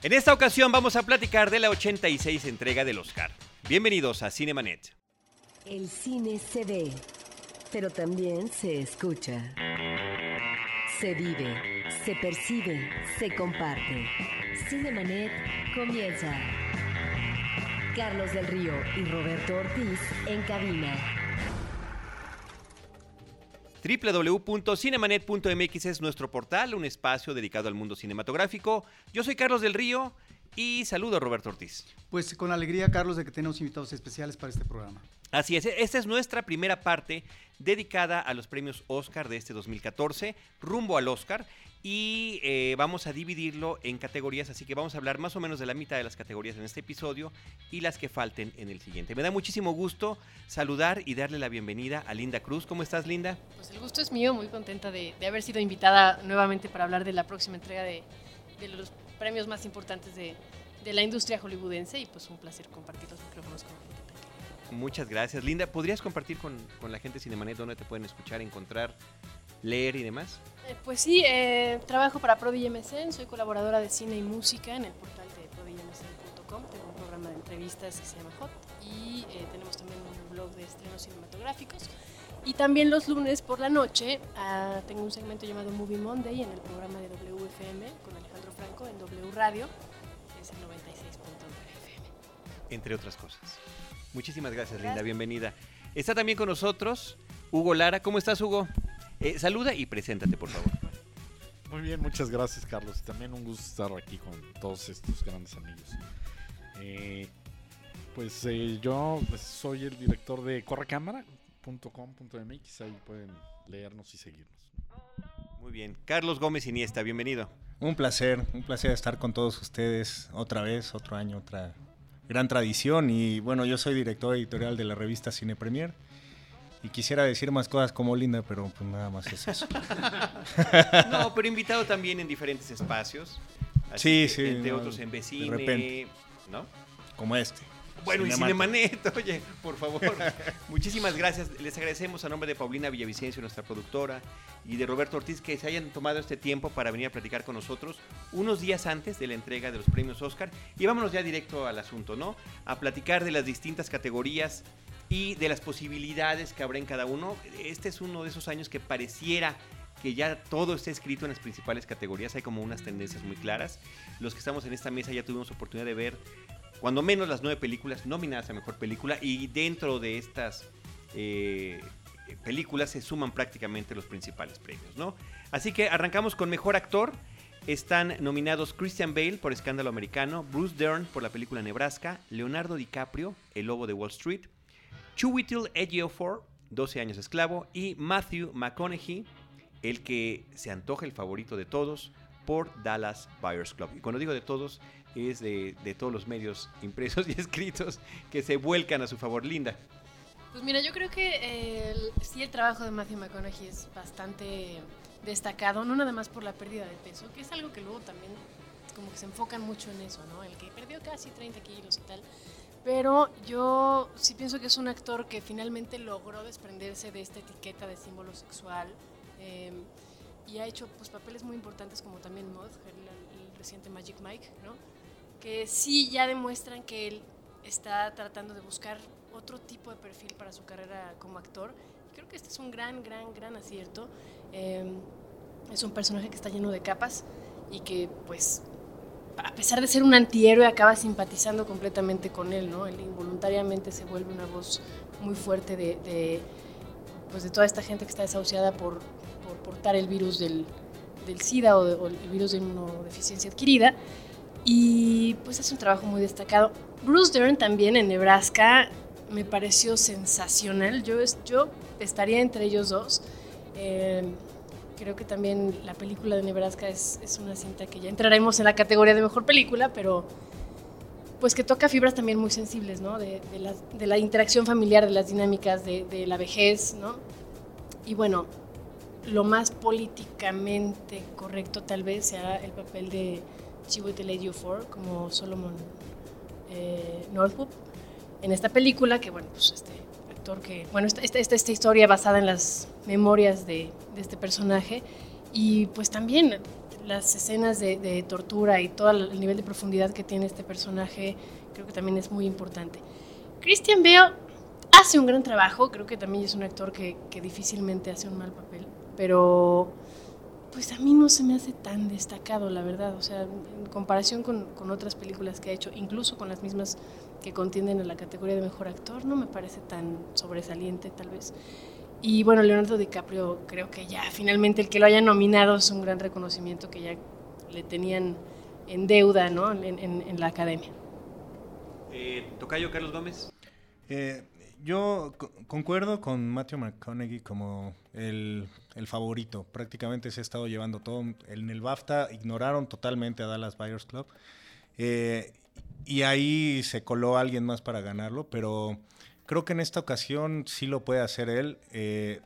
En esta ocasión vamos a platicar de la 86 entrega del Oscar. Bienvenidos a Cinemanet. El cine se ve, pero también se escucha. Se vive, se percibe, se comparte. Cinemanet comienza. Carlos del Río y Roberto Ortiz en cabina. www.cinemanet.mx es nuestro portal, un espacio dedicado al mundo cinematográfico. Yo soy Carlos del Río y saludo a Roberto Ortiz. Pues con alegría, Carlos, de que tenemos invitados especiales para este programa. Así es, esta es nuestra primera parte dedicada a los premios Oscar de este 2014, rumbo al Oscar, y eh, vamos a dividirlo en categorías, así que vamos a hablar más o menos de la mitad de las categorías en este episodio y las que falten en el siguiente. Me da muchísimo gusto saludar y darle la bienvenida a Linda Cruz. ¿Cómo estás, Linda? Pues el gusto es mío, muy contenta de, haber sido invitada nuevamente para hablar de la próxima entrega de, los premios más importantes de, la industria hollywoodense y pues un placer compartir los micrófonos con Muchas gracias. Linda, ¿podrías compartir con, con la gente Cinemanet dónde te pueden escuchar, encontrar, leer y demás? Eh, pues sí, eh, trabajo para ProDiMSN, soy colaboradora de cine y música en el portal de ProDiMSN.com, tengo un programa de entrevistas que se llama Hot y eh, tenemos también un blog de estrenos cinematográficos. Y también los lunes por la noche ah, tengo un segmento llamado Movie Monday en el programa de WFM con Alejandro Franco en W Radio, es el 96.9 FM. Entre otras cosas. Muchísimas gracias, Linda, bienvenida. Está también con nosotros Hugo Lara. ¿Cómo estás, Hugo? Eh, saluda y preséntate, por favor. Muy bien, muchas gracias, Carlos. También un gusto estar aquí con todos estos grandes amigos. Eh, pues eh, yo pues, soy el director de correcámara.com.mx. Ahí pueden leernos y seguirnos. Muy bien. Carlos Gómez Iniesta, bienvenido. Un placer, un placer estar con todos ustedes otra vez, otro año, otra gran tradición. Y bueno, yo soy director editorial de la revista Cine Premier. Y quisiera decir más cosas como Linda, pero pues nada más es eso. no, pero invitado también en diferentes espacios. sí, sí. Entre otros en Vecine, ¿no? Como este. Bueno, y Cinemanet, oye, por favor. Muchísimas gracias. Les agradecemos a nombre de Paulina Villavicencio, nuestra productora, y de Roberto Ortiz, que se hayan tomado este tiempo para venir a platicar con nosotros unos días antes de la entrega de los premios Oscar. Y vámonos ya directo al asunto, ¿no? A platicar de las distintas categorías y de las posibilidades que habrá en cada uno. Este es uno de esos años que pareciera que ya todo está escrito en las principales categorías, hay como unas tendencias muy claras. Los que estamos en esta mesa ya tuvimos oportunidad de ver cuando menos las nueve películas nominadas a Mejor Película y dentro de estas eh, películas se suman prácticamente los principales premios, ¿no? Así que arrancamos con Mejor Actor. Están nominados Christian Bale por Escándalo Americano, Bruce Dern por la película Nebraska, Leonardo DiCaprio, El Lobo de Wall Street, Chiwetel Ejiofor, 12 años esclavo, y Matthew McConaughey, el que se antoja el favorito de todos por Dallas Buyers Club. Y cuando digo de todos, es de, todos los medios impresos y escritos que se vuelcan a su favor. Linda. Pues mira, yo creo que sí el trabajo de Matthew McConaughey es bastante destacado, no nada más por la pérdida de peso, que es algo que luego también como que se enfocan mucho en eso, ¿no? El que perdió casi 30 kilos y tal. Pero yo sí pienso que es un actor que finalmente logró desprenderse de esta etiqueta de símbolo sexual em, y ha hecho pues, papeles muy importantes como también Moth, el, reciente Magic Mike, ¿no? Que sí ya demuestran que él está tratando de buscar otro tipo de perfil para su carrera como actor. Creo que este es un gran, gran, gran acierto. Em, es un personaje que está lleno de capas y que pues a pesar de ser un antihéroe, acaba simpatizando completamente con él, ¿no? Él involuntariamente se vuelve una voz muy fuerte de, pues de toda esta gente que está desahuciada por, portar el virus del, SIDA o, el virus de inmunodeficiencia adquirida. Y pues hace un trabajo muy destacado. Bruce Dern también en Nebraska me pareció sensacional. Yo, yo estaría entre ellos dos. Eh, Creo que también la película de Nebraska es, es, una cinta que ya entraremos en la categoría de mejor película, pero pues que toca fibras también muy sensibles, ¿no? De, de, la, de la, interacción familiar, de las dinámicas de, de, la vejez, ¿no? Y bueno, lo más políticamente correcto tal vez sea el papel de Chiwetel Ejiofor como Solomon eh, Northup en esta película, que bueno, pues este que, bueno, esta, esta, esta, historia basada en las memorias de, de, este personaje y pues también las escenas de, de tortura y todo el nivel de profundidad que tiene este personaje creo que también es muy importante. Christian Bale hace un gran trabajo, creo que también es un actor que, que difícilmente hace un mal papel, pero pues a mí no se me hace tan destacado, la verdad. O sea, en comparación con, con, otras películas que ha hecho, incluso con las mismas que contienden en la categoría de mejor actor, no me parece tan sobresaliente, tal vez. Y bueno, Leonardo DiCaprio, creo que ya finalmente el que lo haya nominado es un gran reconocimiento que ya le tenían en deuda ¿no? en, en, en la academia. Eh, Tocayo Carlos Gómez. Eh, yo concuerdo con Matthew McConaughey como el, el, favorito. Prácticamente se ha estado llevando todo. En el BAFTA ignoraron totalmente a Dallas Buyers Club. Eh, y ahí se coló alguien más para ganarlo, pero creo que en esta ocasión sí lo puede hacer él. Eh,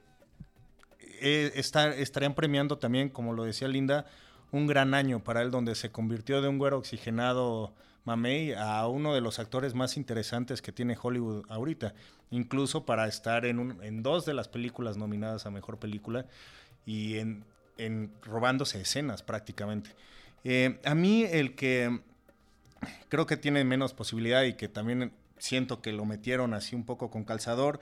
eh, estarían premiando también, como lo decía Linda, un gran año para él, donde se convirtió de un güero oxigenado Mamey a uno de los actores más interesantes que tiene Hollywood ahorita, incluso para estar en, un, en dos de las películas nominadas a Mejor Película y en, en robándose escenas prácticamente. Eh, a mí el que creo que tiene menos posibilidad y que también siento que lo metieron así un poco con calzador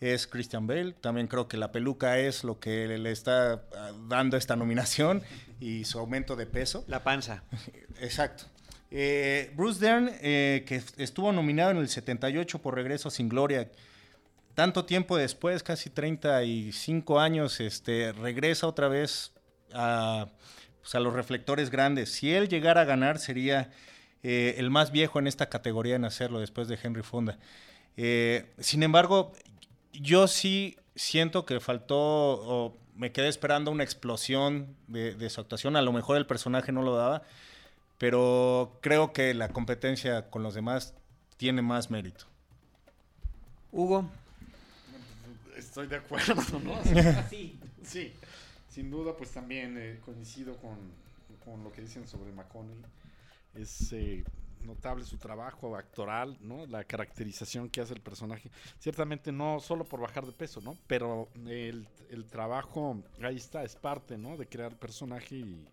es Christian Bale. También creo que la peluca es lo que le está dando esta nominación y su aumento de peso. La panza. Exacto. Eh, Bruce Dern, eh, que estuvo nominado en el 78 por Regreso sin Gloria, tanto tiempo después, casi 35 años, este, regresa otra vez a, pues, a los reflectores grandes. Si él llegara a ganar, sería eh, el más viejo en esta categoría en hacerlo después de Henry Fonda. Sin embargo, yo sí siento que faltó, o me quedé esperando una explosión de su actuación. A lo mejor el personaje no lo daba pero creo que la competencia con los demás tiene más mérito. Hugo. Estoy de acuerdo, ¿no? Sí, sí. sin duda, pues también eh, coincido con, con, lo que dicen sobre McConaughey. Es eh, notable su trabajo actoral, ¿no? La caracterización que hace el personaje. Ciertamente no solo por bajar de peso, ¿no? Pero el, el trabajo, ahí está, es parte, ¿no? De crear personaje y,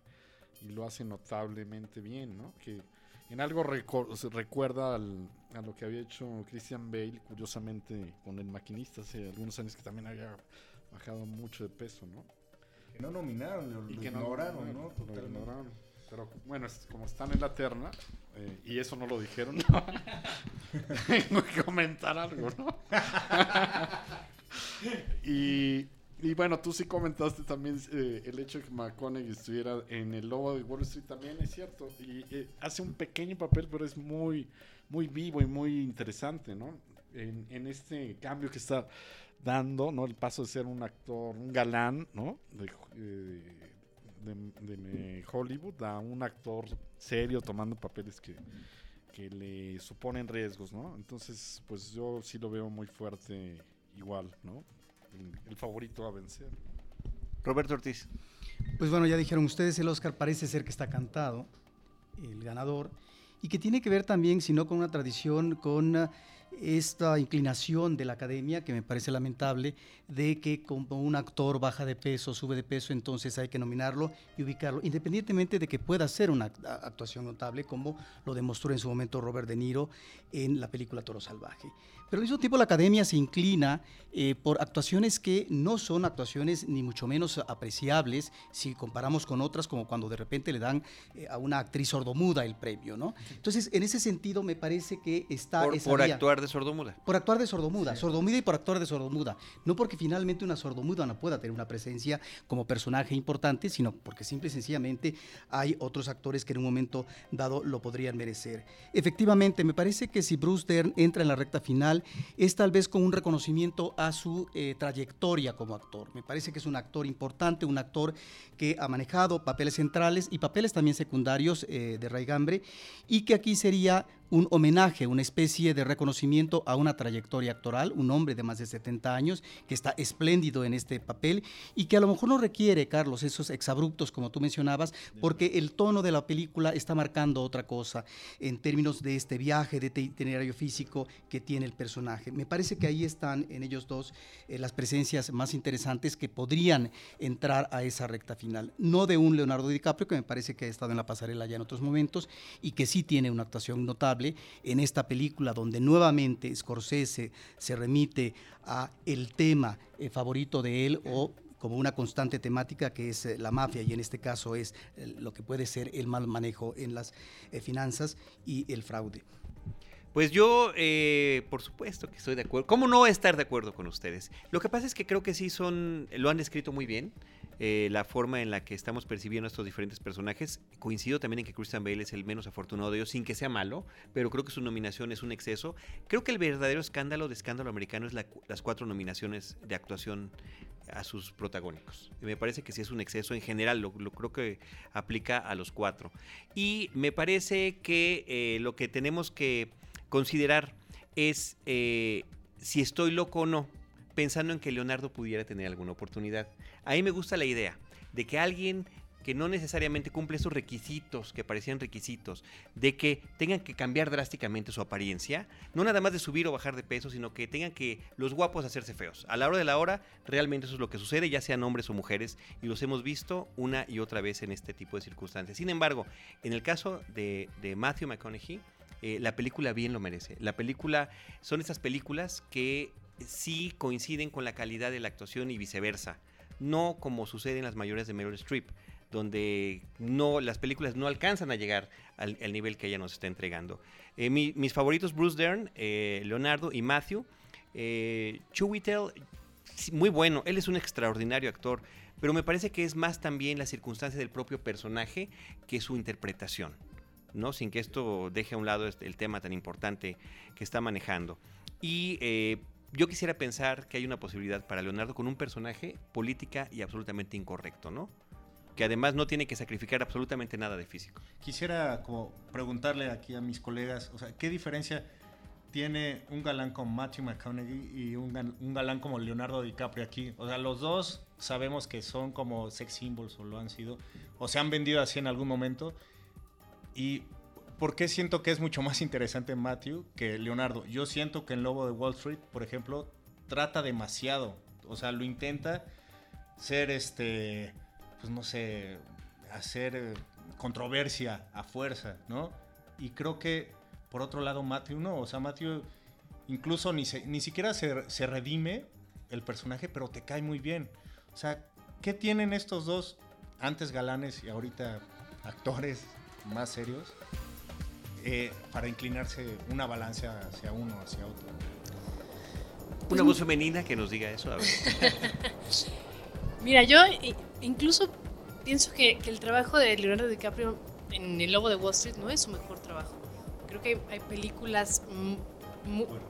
y lo hace notablemente bien, ¿no? Que en algo se recuerda al, a lo que había hecho Christian Bale, curiosamente, con el maquinista hace algunos años que también había bajado mucho de peso, ¿no? Que no nominaron, lo, y lo que ignoraron, no, ¿no? Lo ignoraron. Pero bueno, es, como están en la terna, eh, y eso no lo dijeron, tengo que comentar algo, ¿no? y y bueno, tú sí comentaste también eh, el hecho de que McConaughey estuviera en el Lobo de Wall Street también es cierto y eh, hace un pequeño papel pero es muy muy vivo y muy interesante, ¿no? En, este cambio que está dando, ¿no? El paso de ser un actor, un galán, ¿no? De, eh, de, de Hollywood a un actor serio tomando papeles que, que le suponen riesgos, ¿no? Entonces, pues yo sí lo veo muy fuerte igual, ¿no? El, el, favorito a vencer. Roberto Ortiz. Pues bueno, ya dijeron ustedes, el Oscar parece ser que está cantado, el ganador, y que tiene que ver también, si no con una tradición, con esta inclinación de la academia, que me parece lamentable, de que como un actor baja de peso, sube de peso, entonces hay que nominarlo y ubicarlo, independientemente de que pueda ser una actuación notable, como lo demostró en su momento Robert De Niro en la película Toro Salvaje. Pero al mismo tiempo la academia se inclina eh, por actuaciones que no son actuaciones ni mucho menos apreciables si comparamos con otras, como cuando de repente le dan eh, a una actriz sordomuda el premio, ¿no? Entonces, en ese sentido, me parece que está... Por, esa por actuar de sordomuda. Por actuar de sordomuda, sí. sordomuda y por actuar de sordomuda. No porque finalmente una sordomuda no pueda tener una presencia como personaje importante, sino porque simple y sencillamente hay otros actores que en un momento dado lo podrían merecer. Efectivamente, me parece que si Bruce Dern entra en la recta final, es tal vez con un reconocimiento a su eh, trayectoria como actor. Me parece que es un actor importante, un actor que ha manejado papeles centrales y papeles también secundarios eh, de raigambre y que aquí sería un homenaje, una especie de reconocimiento a una trayectoria actoral, un hombre de más de 70 años que está espléndido en este papel y que a lo mejor no requiere, Carlos, esos exabruptos como tú mencionabas, porque el tono de la película está marcando otra cosa en términos de este viaje, de itinerario físico que tiene el personaje. Me parece que ahí están en ellos dos eh, las presencias más interesantes que podrían entrar a esa recta final. No de un Leonardo DiCaprio, que me parece que ha estado en la pasarela ya en otros momentos y que sí tiene una actuación notable en esta película donde nuevamente Scorsese se remite a el tema eh, favorito de él o como una constante temática que es eh, la mafia y en este caso es eh, lo que puede ser el mal manejo en las finanzas y el fraude. Pues yo, por supuesto que estoy de acuerdo. ¿Cómo no estar de acuerdo con ustedes? Lo que pasa es que creo que sí son, lo han escrito muy bien. Eh, la forma en la que estamos percibiendo a estos diferentes personajes. Coincido también en que Christian Bale es el menos afortunado de ellos, sin que sea malo, pero creo que su nominación es un exceso. Creo que el verdadero escándalo de escándalo americano es las cuatro nominaciones de actuación a sus protagónicos. Me parece que sí es un exceso en general, lo, creo que aplica a los cuatro. Y me parece que eh, lo que tenemos que considerar es eh, si estoy loco o no pensando en que Leonardo pudiera tener alguna oportunidad. A mí me gusta la idea de que alguien que no necesariamente cumple esos requisitos, que parecían requisitos, de que tengan que cambiar drásticamente su apariencia, no nada más de subir o bajar de peso, sino que tengan que los guapos hacerse feos. A la hora de la hora, realmente eso es lo que sucede, ya sean hombres o mujeres, y los hemos visto una y otra vez en este tipo de circunstancias. Sin embargo, en el caso de, Matthew McConaughey, eh, la película bien lo merece. La película son esas películas que sí coinciden con la calidad de la actuación y viceversa. No como sucede en las mayores de Meryl Streep, donde no, las películas no alcanzan a llegar al, nivel que ella nos está entregando. Eh, mis favoritos, Bruce Dern, eh, Leonardo y Matthew. Eh, muy bueno, él es un extraordinario actor, pero me parece que es más también la circunstancia del propio personaje que su interpretación. ¿no? sin que esto deje a un lado este, el tema tan importante que está manejando. Y eh, yo quisiera pensar que hay una posibilidad para Leonardo con un personaje política y absolutamente incorrecto, ¿no? Que además no tiene que sacrificar absolutamente nada de físico. Quisiera como preguntarle aquí a mis colegas, o sea, ¿qué diferencia tiene un galán como Matthew McConaughey y un, un galán como Leonardo DiCaprio aquí? O sea, los dos sabemos que son como sex symbols o lo han sido, o se han vendido así en algún momento. Y ¿Por qué siento que es mucho más interesante Matthew que Leonardo? Yo siento que en Lobo de Wall Street, por ejemplo, trata demasiado. O sea, lo intenta ser este, pues no sé, hacer eh, controversia a fuerza, ¿no? Y creo que, por otro lado, Matthew no. O sea, Matthew incluso ni, ni siquiera se, se redime el personaje, pero te cae muy bien. O sea, ¿qué tienen estos dos antes galanes y ahorita actores más serios? Eh, para inclinarse una balanza hacia uno o hacia otro. Una voz femenina que nos diga eso. Mira, yo incluso pienso que, el trabajo de Leonardo DiCaprio en El Lobo de Wall Street no es su mejor trabajo. Creo que hay películas,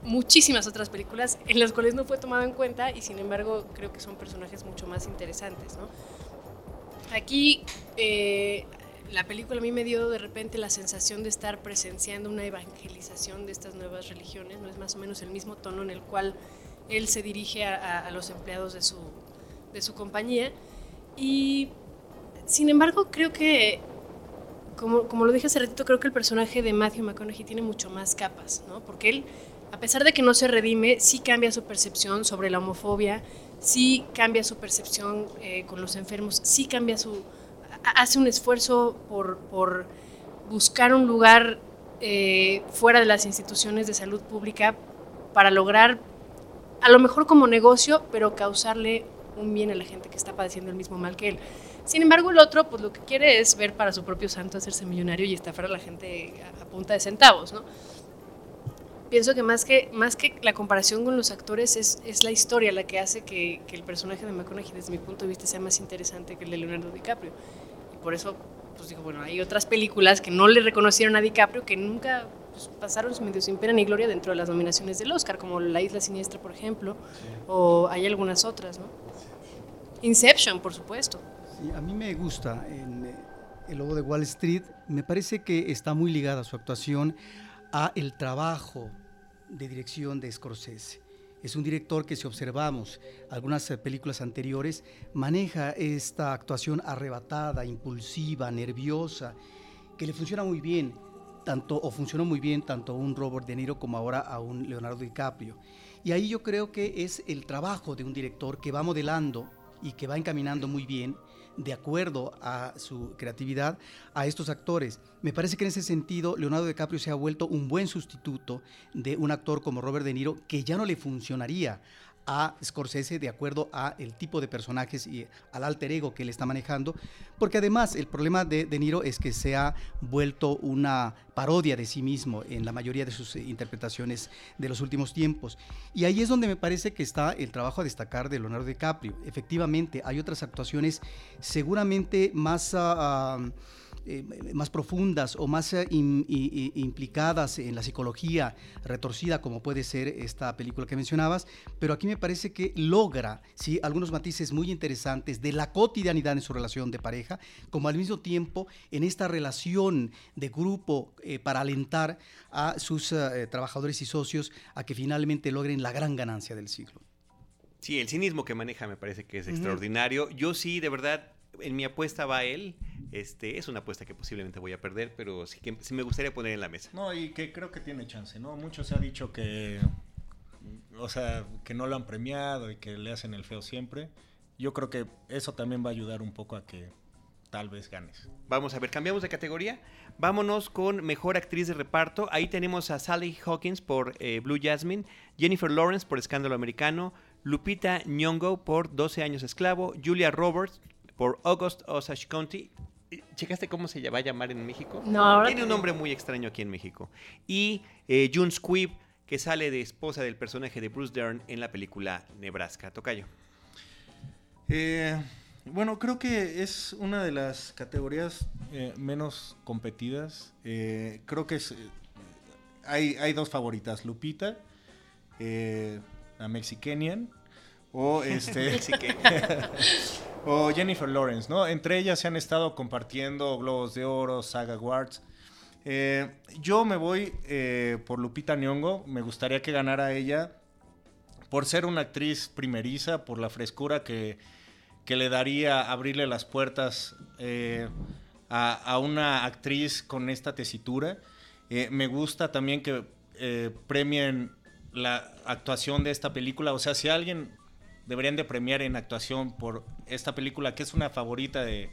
muchísimas otras películas en las cuales no fue tomado en cuenta y sin embargo creo que son personajes mucho más interesantes. ¿no? Aquí eh, la película a mí me dio de repente la sensación de estar presenciando una evangelización de estas nuevas religiones, no es más o menos el mismo tono en el cual él se dirige a, los empleados de su, de su compañía. Y sin embargo, creo que, como, como, lo dije hace ratito, creo que el personaje de Matthew McConaughey tiene mucho más capas, ¿no? Porque él, a pesar de que no se redime, sí cambia su percepción sobre la homofobia, sí cambia su percepción eh, con los enfermos, sí cambia su hace un esfuerzo por, buscar un lugar eh, fuera de las instituciones de salud pública para lograr, a lo mejor como negocio, pero causarle un bien a la gente que está padeciendo el mismo mal que él. Sin embargo, el otro, pues lo que quiere es ver para su propio santo hacerse millonario y estafar a la gente a, punta de centavos, ¿no? Pienso que más que, más que la comparación con los actores es, es la historia la que hace que, que, el personaje de McConaughey, desde mi punto de vista, sea más interesante que el de Leonardo DiCaprio por eso, pues digo, bueno, hay otras películas que no le reconocieron a DiCaprio que nunca pues, pasaron medio sin pena ni gloria dentro de las nominaciones del Oscar, como La Isla Siniestra, por ejemplo, o hay algunas otras, ¿no? Inception, por supuesto. Sí, a mí me gusta en eh, El Lobo de Wall Street, me parece que está muy ligada su actuación a el trabajo de dirección de Scorsese. Es un director que si observamos algunas eh, películas anteriores, maneja esta actuación arrebatada, impulsiva, nerviosa, que le funciona muy bien, tanto o funcionó muy bien tanto a un Robert De Niro como ahora a un Leonardo DiCaprio. Y ahí yo creo que es el trabajo de un director que va modelando y que va encaminando muy bien de acuerdo a su creatividad a estos actores. Me parece que en ese sentido Leonardo DiCaprio se ha vuelto un buen sustituto de un actor como Robert De Niro que ya no le funcionaría a Scorsese de acuerdo a el tipo de personajes y al alter ego que él está manejando, porque además el problema de De Niro es que se ha vuelto una parodia de sí mismo en la mayoría de sus interpretaciones de los últimos tiempos. Y ahí es donde me parece que está el trabajo a destacar de Leonardo DiCaprio. Efectivamente, hay otras actuaciones seguramente más... Uh, eh, más profundas o más eh, implicadas en la psicología retorcida como puede ser esta película que mencionabas, pero aquí me parece que logra ¿sí? algunos matices muy interesantes de la cotidianidad en su relación de pareja, como al mismo tiempo en esta relación de grupo eh, para alentar a sus trabajadores y socios a que finalmente logren la gran ganancia del siglo. Sí, el cinismo que maneja me parece que es extraordinario. Yo sí, de verdad, en mi apuesta va él. Este, es una apuesta que posiblemente voy a perder, pero sí que sí me gustaría poner en la mesa. No, y que creo que tiene chance, ¿no? Mucho se ha dicho que, o sea, que no lo han premiado y que le hacen el feo siempre. Yo creo que eso también va a ayudar un poco a que tal vez ganes. Vamos a ver, cambiamos de categoría. Vámonos con mejor actriz de reparto. Ahí tenemos a Sally Hawkins por eh, Blue Jasmine, Jennifer Lawrence por Escándalo Americano, Lupita Nyong'o por 12 años esclavo, Julia Roberts por August Osage County ¿Checaste cómo se va a llamar en México? No, Tiene un nombre muy extraño aquí en México. Y eh, June Squibb, que sale de esposa del personaje de Bruce Dern en la película Nebraska. Tocayo. Eh, bueno, creo que es una de las categorías eh, menos competidas. creo que es, hay, hay, dos favoritas. Lupita, la Mexicanian, o este o Jennifer Lawrence, ¿no? Entre ellas se han estado compartiendo Globos de Oro, Saga Awards. Eh, yo me voy eh, por Lupita Nyong'o, me gustaría que ganara ella por ser una actriz primeriza, por la frescura que, que le daría abrirle las puertas eh, a, a, una actriz con esta tesitura. me gusta también que premien la actuación de esta película, o sea, si alguien deberían de premiar en actuación por esta película, que es una favorita de,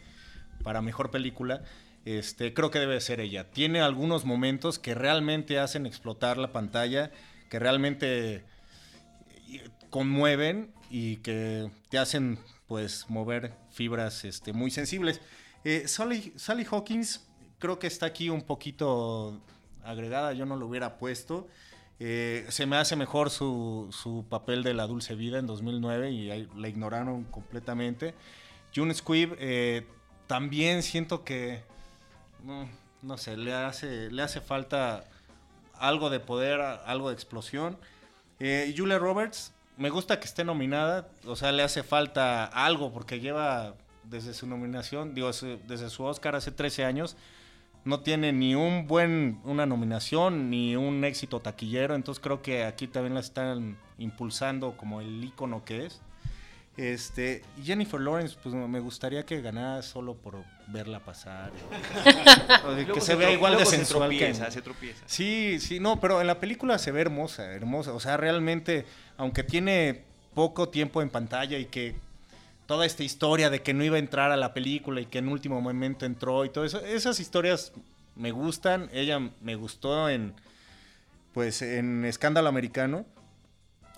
para mejor película, este, creo que debe ser ella. Tiene algunos momentos que realmente hacen explotar la pantalla, que realmente eh, conmueven y que te hacen pues mover fibras este, muy sensibles. Eh, Sally, Sally Hawkins creo que está aquí un poquito agregada, yo no lo hubiera puesto. Eh, se me hace mejor su, su, papel de La Dulce Vida en 2009 y la ignoraron completamente. June Squibb eh, también siento que, no, sé, le hace, le hace falta algo de poder, algo de explosión. Eh, Julia Roberts, me gusta que esté nominada, o sea, le hace falta algo porque lleva desde su nominación, digo, desde su Oscar hace 13 años, no tiene ni un buen una nominación ni un éxito taquillero, entonces creo que aquí también la están impulsando como el icono que es. Este, Jennifer Lawrence, pues me gustaría que ganara solo por verla pasar. que se, vea igual de sensual que Sí, sí, no, pero en la película se ve hermosa, hermosa. O sea, realmente, aunque tiene poco tiempo en pantalla y que toda esta historia de que no iba a entrar a la película y que en último momento entró y todo eso. Esas historias me gustan. Ella me gustó en pues en Escándalo Americano.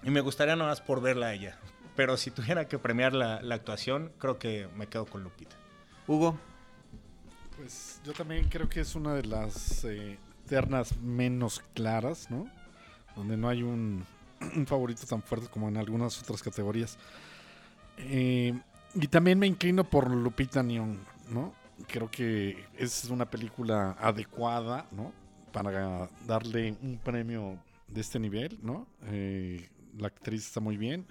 Y me gustaría nada más por verla a ella. Pero si tuviera que premiar la, actuación, creo que me quedo con Lupita. Hugo. Pues yo también creo que es una de las eh, ternas menos claras, ¿no? Donde no hay un, un favorito tan fuerte como en algunas otras categorías. Eh, y también me inclino por Lupita Nyong'o, ¿no? Creo que es una película adecuada, ¿no? Para darle un premio de este nivel, ¿no? Eh, la actriz está muy bien.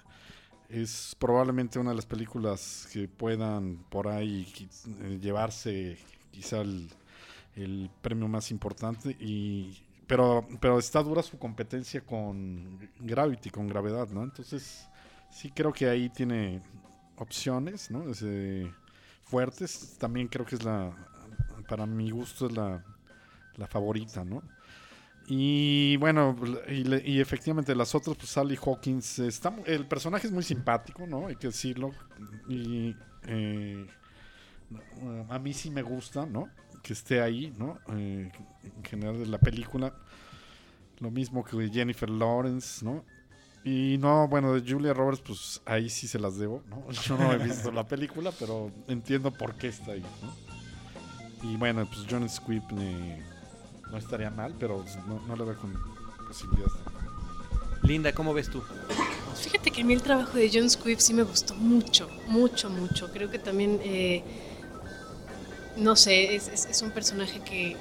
Es probablemente una de las películas que puedan por ahí eh, llevarse quizá el, el premio más importante y pero, pero está dura su competencia con Gravity, con gravedad, ¿no? Entonces, sí creo que ahí tiene opciones, ¿no? fuertes. También creo que es la, para mi gusto es la, la favorita, ¿no? Y bueno, y, efectivamente las otras, pues Sally Hawkins, está, el personaje es muy simpático, ¿no? Hay que decirlo. Y eh, a mí sí me gusta, ¿no? Que esté ahí, ¿no? Eh, en general de la película. Lo mismo que Jennifer Lawrence, ¿no? Y no, bueno, de Julia Roberts, pues ahí sí se las debo, ¿no? Yo no he visto la película, pero entiendo por qué está ahí, ¿no? Y bueno, pues John Squibb... Eh, no estaría mal, pero no, no le veo con posibilidades. Linda, ¿cómo ves tú? Fíjate que a mí el trabajo de John Squibb sí me gustó mucho, mucho, mucho. Creo que también, eh, no sé, es, es, un personaje que,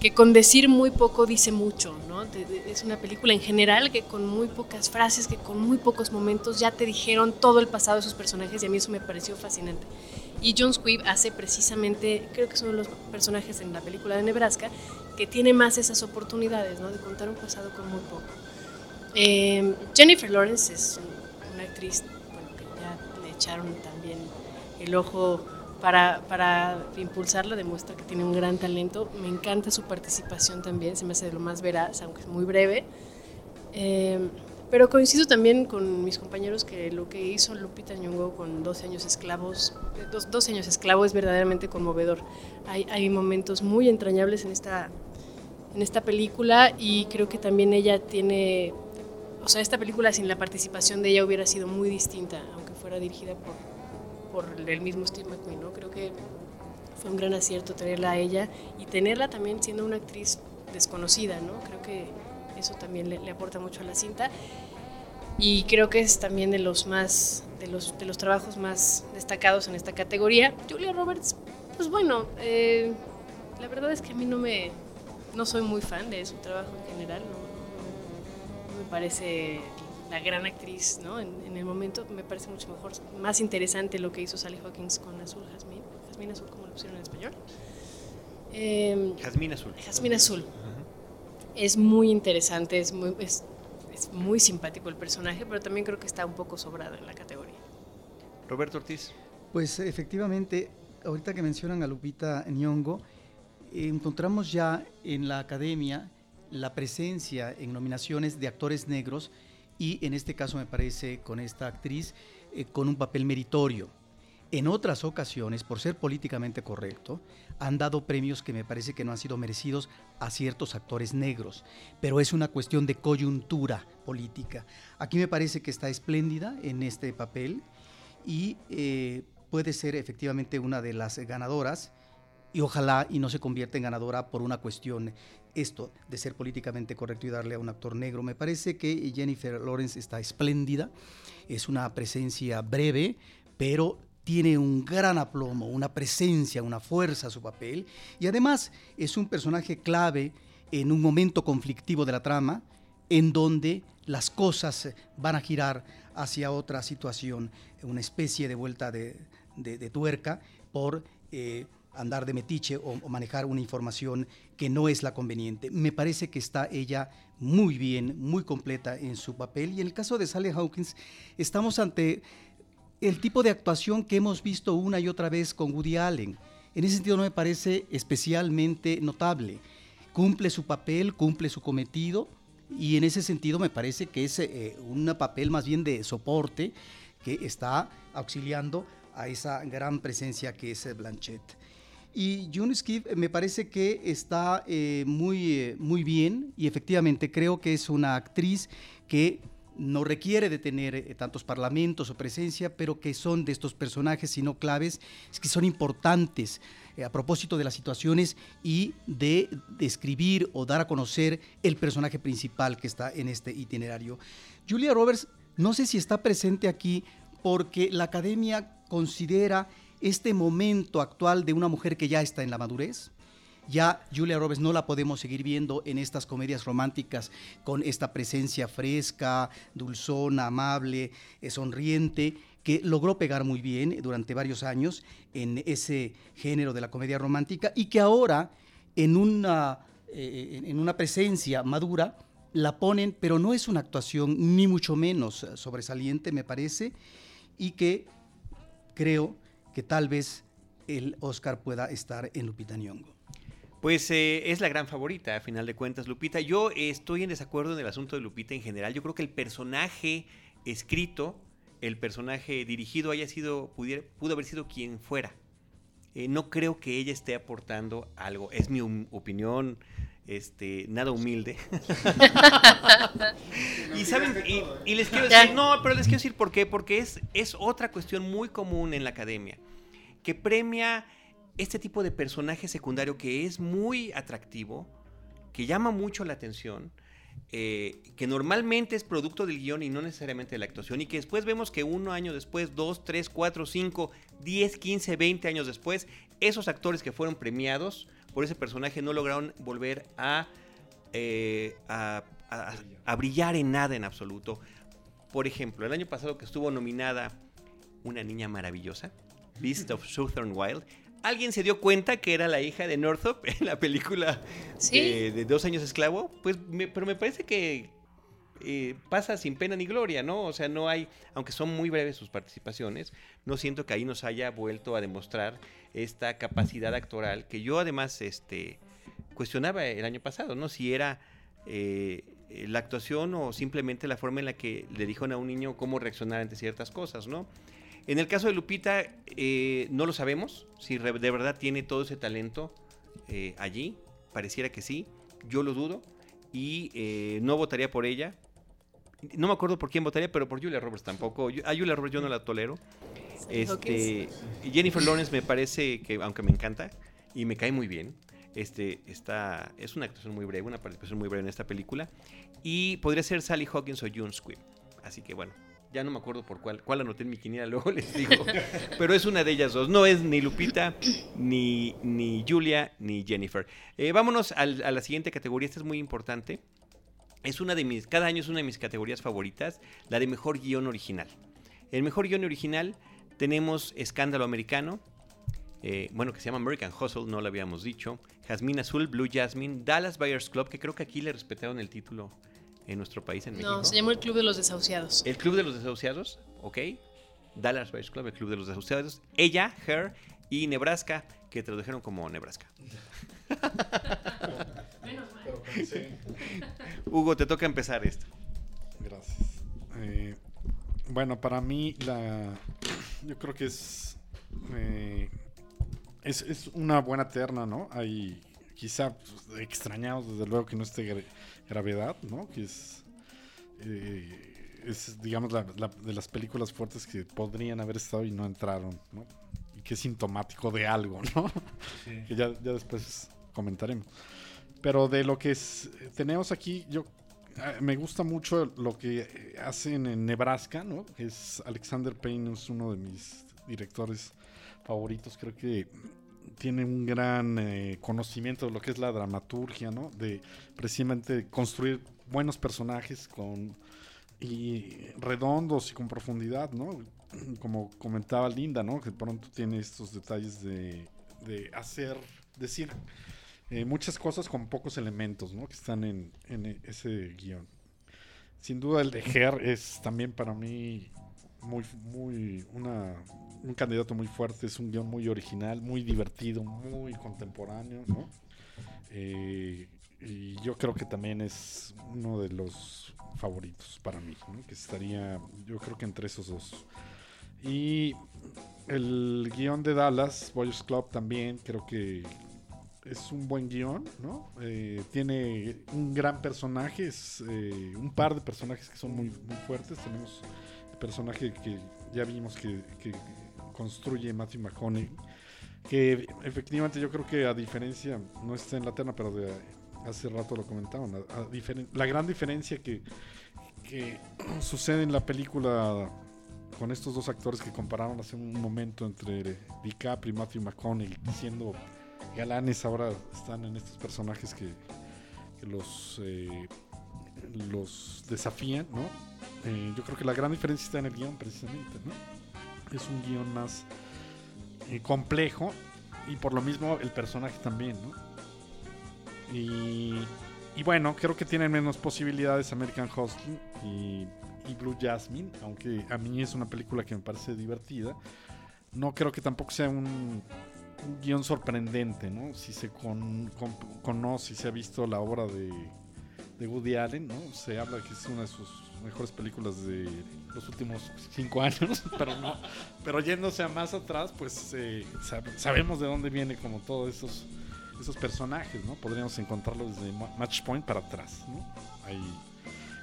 que con decir muy poco dice mucho, ¿no? es una película en general que con muy pocas frases, que con muy pocos momentos ya te dijeron todo el pasado de sus personajes y a mí eso me pareció fascinante. Y John Squibb hace precisamente, creo que son los personajes en la película de Nebraska, que tiene más esas oportunidades, ¿no? De contar un pasado con muy poco. Em, Jennifer Lawrence es una actriz, bueno, que ya le echaron también el ojo para, para impulsarla, demuestra que tiene un gran talento. Me encanta su participación también, se me hace de lo más veraz, aunque es muy breve. Eh, pero coincido también con mis compañeros que lo que hizo Lupita Nyong'o con 12 años esclavos, 12 años esclavo es verdaderamente conmovedor. Hay, hay momentos muy entrañables en esta, en esta película y creo que también ella tiene, o sea, esta película sin la participación de ella hubiera sido muy distinta, aunque fuera dirigida por, por el mismo Steve McQueen, ¿no? Creo que fue un gran acierto tenerla a ella y tenerla también siendo una actriz desconocida, ¿no? Creo que eso también le, aporta mucho a la cinta. Y creo que es también de los más, de los, de los trabajos más destacados en esta categoría. Julia Roberts, pues bueno, eh, la verdad es que a mí no me, no soy muy fan de su trabajo en general, no, me parece la gran actriz, ¿no? En, el momento me parece mucho mejor, más interesante lo que hizo Sally Hawkins con Azul Jasmine, Jasmine Azul como lo pusieron en español. Eh, Azul. Jazmín Azul es muy interesante, es muy, es, muy simpático el personaje, pero también creo que está un poco sobrado en la categoría. Roberto Ortiz. Pues efectivamente, ahorita que mencionan a Lupita Nyong'o, encontramos ya en la academia la presencia en nominaciones de actores negros y en este caso me parece con esta actriz eh, con un papel meritorio. En otras ocasiones, por ser políticamente correcto, han dado premios que me parece que no han sido merecidos a ciertos actores negros, pero es una cuestión de coyuntura política. Aquí me parece que está espléndida en este papel y eh, puede ser efectivamente una de las ganadoras y ojalá y no se convierta en ganadora por una cuestión esto de ser políticamente correcto y darle a un actor negro. Me parece que Jennifer Lawrence está espléndida, es una presencia breve, pero tiene un gran aplomo, una presencia, una fuerza a su papel y además es un personaje clave en un momento conflictivo de la trama en donde las cosas van a girar hacia otra situación, una especie de vuelta de, tuerca por eh, andar de metiche o, o, manejar una información que no es la conveniente. Me parece que está ella muy bien, muy completa en su papel y en el caso de Sally Hawkins estamos ante el tipo de actuación que hemos visto una y otra vez con Woody Allen. En ese sentido no me parece especialmente notable. Cumple su papel, cumple su cometido y en ese sentido me parece que es eh, un papel más bien de soporte que está auxiliando a esa gran presencia que es Blanchett. Y June Skiff me parece que está eh, muy, eh, muy bien y efectivamente creo que es una actriz que no requiere de tener eh, tantos parlamentos o presencia, pero que son de estos personajes, sino claves, es que son importantes eh, a propósito de las situaciones y de describir o dar a conocer el personaje principal que está en este itinerario. Julia Roberts, no sé si está presente aquí porque la academia considera este momento actual de una mujer que ya está en la madurez, ya Julia Roberts no la podemos seguir viendo en estas comedias románticas con esta presencia fresca, dulzona, amable, eh, sonriente, que logró pegar muy bien durante varios años en ese género de la comedia romántica y que ahora en una eh, en una presencia madura, la ponen, pero no es una actuación ni mucho menos sobresaliente, me parece, y que creo que tal vez el Oscar pueda estar en Lupita Nyong'o. Pues eh, es la gran favorita, a final de cuentas, Lupita. Yo estoy en desacuerdo en el asunto de Lupita en general. Yo creo que el personaje escrito, el personaje dirigido haya sido, pudo haber sido quien fuera. Eh, no creo que ella esté aportando algo. Es mi opinión este, nada humilde. y saben, y, les quiero decir, no, pero les quiero decir por qué, porque es, es otra cuestión muy común en la academia, que premia este tipo de personaje secundario que es muy atractivo, que llama mucho la atención, eh, que normalmente es producto del guion y no necesariamente de la actuación, y que después vemos que uno año después, dos, tres, cuatro, cinco, diez, quince, veinte años después, esos actores que fueron premiados por ese personaje no lograron volver a, eh, a, brillar en nada en absoluto. Por ejemplo, el año pasado que estuvo nominada Una niña maravillosa, Beast of Southern Wild, ¿Alguien se dio cuenta que era la hija de Northrop en la película de, Dos años esclavo? Pues, pero me parece que eh, pasa sin pena ni gloria, ¿no? O sea, no hay, aunque son muy breves sus participaciones, no siento que ahí nos haya vuelto a demostrar esta capacidad actoral que yo además este, cuestionaba el año pasado, ¿no? Si era eh, la actuación o simplemente la forma en la que le dijeron a un niño cómo reaccionar ante ciertas cosas, ¿no? En el caso de Lupita, eh, no lo sabemos, si de verdad tiene todo ese talento allí, pareciera que sí, yo lo dudo, y no votaría por ella. No me acuerdo por quién votaría, pero por Julia Roberts tampoco. A Julia Roberts yo no la tolero. Este, Jennifer Lawrence me parece que, aunque me encanta y me cae muy bien, este, está, es una actuación muy breve, una participación muy breve en esta película. Y podría ser Sally Hawkins o June Squibb. Así que bueno, ya no me acuerdo por cuál, cuál anoté en mi quiniela, luego les digo. Pero es una de ellas dos. No es ni Lupita, ni, ni Julia, ni Jennifer. Eh, vámonos a la siguiente categoría. Esta es muy importante. Es una de mis, cada año es una de mis categorías favoritas, la de mejor guion original. El mejor guion original tenemos Escándalo Americano, eh, bueno, que se llama American Hustle, no lo habíamos dicho. Jasmine Azul, Blue Jasmine, Dallas Buyers Club, que creo que aquí le respetaron el título en nuestro país, en México. No, se llamó el Club de los Desahuciados. El Club de los Desahuciados, ok. Dallas Buyers Club, el Club de los Desahuciados. Ella, Her y Nebraska, que tradujeron como Nebraska. Hugo, te toca empezar esto. Gracias. Eh, bueno, para mí, la, yo creo que es, eh, es, es, una buena terna, ¿no? Hay quizá pues, extrañados, desde luego, que no esté Gravedad, ¿no? Que es, eh, es digamos, la, de las películas fuertes que podrían haber estado y no entraron, ¿no? Y que es sintomático de algo, ¿no? que ya, ya después comentaremos. Pero de lo que tenemos aquí, yo ah, me gusta mucho lo que hacen en Nebraska, ¿no? Es Alexander Payne, es uno de mis directores favoritos. Creo que tiene un gran eh, conocimiento de lo que es la dramaturgia, ¿no? De precisamente construir buenos personajes con y redondos y con profundidad, ¿no? Como comentaba Linda, ¿no? Que pronto tiene estos detalles de, de hacer, decir eh, muchas cosas con pocos elementos, ¿no? Que están en, ese guion. Sin duda el de Her es también para mí muy, muy, una, un candidato muy fuerte, es un guion muy original, muy divertido, muy contemporáneo. Eh, y yo creo que también es uno de los favoritos para mí, que estaría, yo creo que entre esos dos. Y el guion de Dallas, Boys Club también, creo que es un buen guion, ¿no? Eh, tiene un gran personaje, es, eh, un par de personajes que son muy, fuertes. Tenemos personaje que ya vimos que, construye Matthew McConaughey, que efectivamente yo creo que a diferencia, no está en la terna, pero de hace rato lo comentaban, la gran diferencia que, que sucede en la película con estos dos actores que compararon hace un momento entre DiCaprio y Matthew McConaughey, siendo galanes, ahora están en estos personajes que, los, eh, los desafían, ¿no? Eh, yo creo que la gran diferencia está en el guion, precisamente, ¿no? Es un guion más eh, complejo y por lo mismo el personaje también, ¿no? Y, y bueno, creo que tienen menos posibilidades American Hustle y, y Blue Jasmine, aunque a mí es una película que me parece divertida. No creo que tampoco sea un, un guion sorprendente, ¿no? Si se con- con- conoce, si se ha visto la obra de, de Woody Allen, ¿no? Se habla que es una de sus mejores películas de los últimos cinco años, pero no. Pero yéndose a más atrás, pues eh, sab- sabemos de dónde viene como todos esos, esos personajes, ¿no? Podríamos encontrarlos desde Ma- Match Point para atrás, ¿no? Hay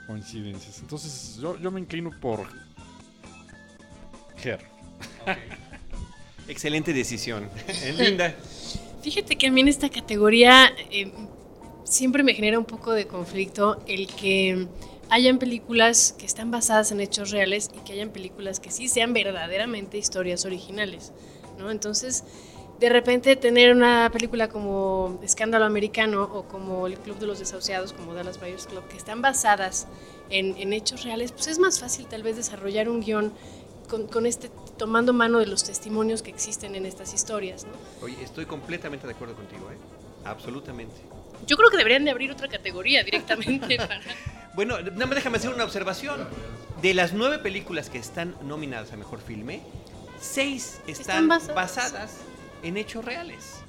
coincidencias. Entonces yo, yo me inclino por Her. Excelente decisión. Linda. Fíjate que a mí en esta categoría eh, siempre me genera un poco de conflicto el que hayan películas que están basadas en hechos reales y que hayan películas que sí sean verdaderamente historias originales, ¿no? Entonces, de repente tener una película como Escándalo Americano o como El Club de los Desahuciados, como Dallas Buyers Club, que están basadas en, hechos reales, pues es más fácil tal vez desarrollar un guion con este tomando mano de los testimonios que existen en estas historias, ¿no? Oye, estoy completamente de acuerdo contigo, ¿eh? Absolutamente. Yo creo que deberían de abrir otra categoría directamente para... Bueno, nada más déjame hacer una observación. De las nueve películas que están nominadas a Mejor Filme, seis están, Están basadas. basadas. en hechos reales.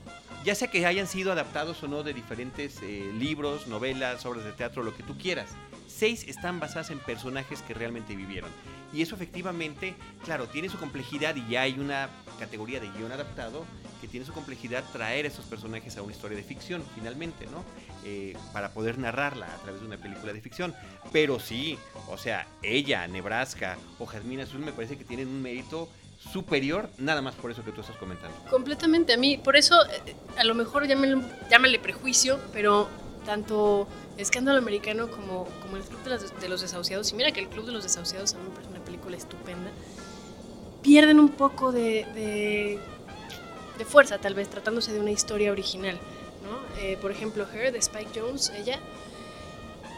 Ya sea que hayan sido adaptados o no de diferentes eh, libros, novelas, obras de teatro, lo que tú quieras. Seis están basadas en personajes que realmente vivieron. Y eso efectivamente, claro, tiene su complejidad y ya hay una categoría de guion adaptado que tiene su complejidad traer a esos personajes a una historia de ficción, finalmente, ¿no? Eh, para poder narrarla a través de una película de ficción. Pero sí, o sea, ella, Nebraska o Jazmín Azul me parece que tienen un mérito superior, nada más por eso que tú estás comentando. Completamente, a mí, por eso, eh, a lo mejor llámale, llámale prejuicio, pero tanto Escándalo Americano como, como El Club de, los Desahuciados, y mira que El Club de los Desahuciados a mí me parece una película estupenda, pierden un poco de, de, fuerza, tal vez, tratándose de una historia original, ¿no? Eh, por ejemplo, Her, de Spike Jones, ella,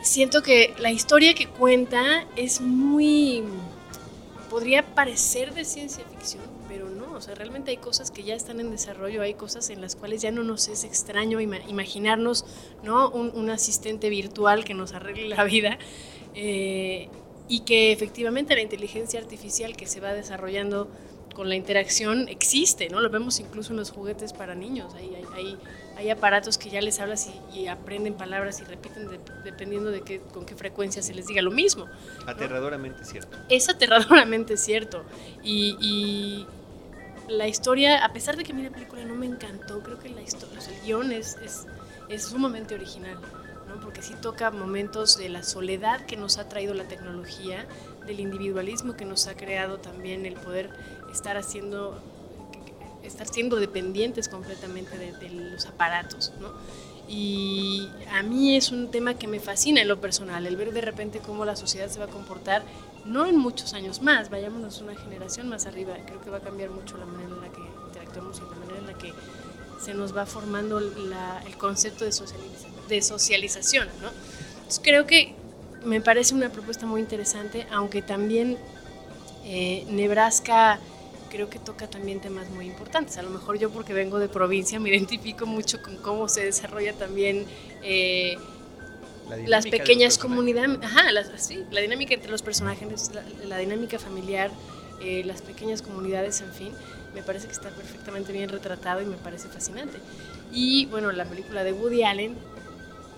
siento que la historia que cuenta es muy podría parecer de ciencia ficción, o sea, realmente hay cosas que ya están en desarrollo, hay cosas en las cuales ya no nos es extraño ima- imaginarnos, ¿no? Un, un asistente virtual que nos arregle la vida eh, y que efectivamente la inteligencia artificial que se va desarrollando con la interacción existe, ¿no? Lo vemos incluso en los juguetes para niños, hay, hay, hay, aparatos que ya les hablas y, y aprenden palabras y repiten de- dependiendo de qué, con qué frecuencia se les diga lo mismo Aterradoramente cierto. es aterradoramente cierto. Y, y la historia, a pesar de que a mí la película no me encantó, creo que la historia, o sea, el guion es, sumamente original, ¿no? porque sí toca momentos de la soledad que nos ha traído la tecnología, del individualismo que nos ha creado también el poder estar haciendo estar siendo dependientes completamente de, de los aparatos, ¿no? Y a mí es un tema que me fascina en lo personal, el ver de repente cómo la sociedad se va a comportar, no en muchos años más, vayámonos una generación más arriba, creo que va a cambiar mucho la manera en la que interactuamos y la manera en la que se nos va formando la- el concepto de, de socialización, ¿no? Entonces creo que me parece una propuesta muy interesante, aunque también eh, Nebraska creo que toca también temas muy importantes. A lo mejor yo porque vengo de provincia me identifico mucho con cómo se desarrolla también eh, La las pequeñas comunidades, ajá, las- sí, la dinámica entre los personajes, la, la dinámica familiar, eh, las pequeñas comunidades, en fin, me parece que está perfectamente bien retratado y me parece fascinante. Y bueno, la película de Woody Allen,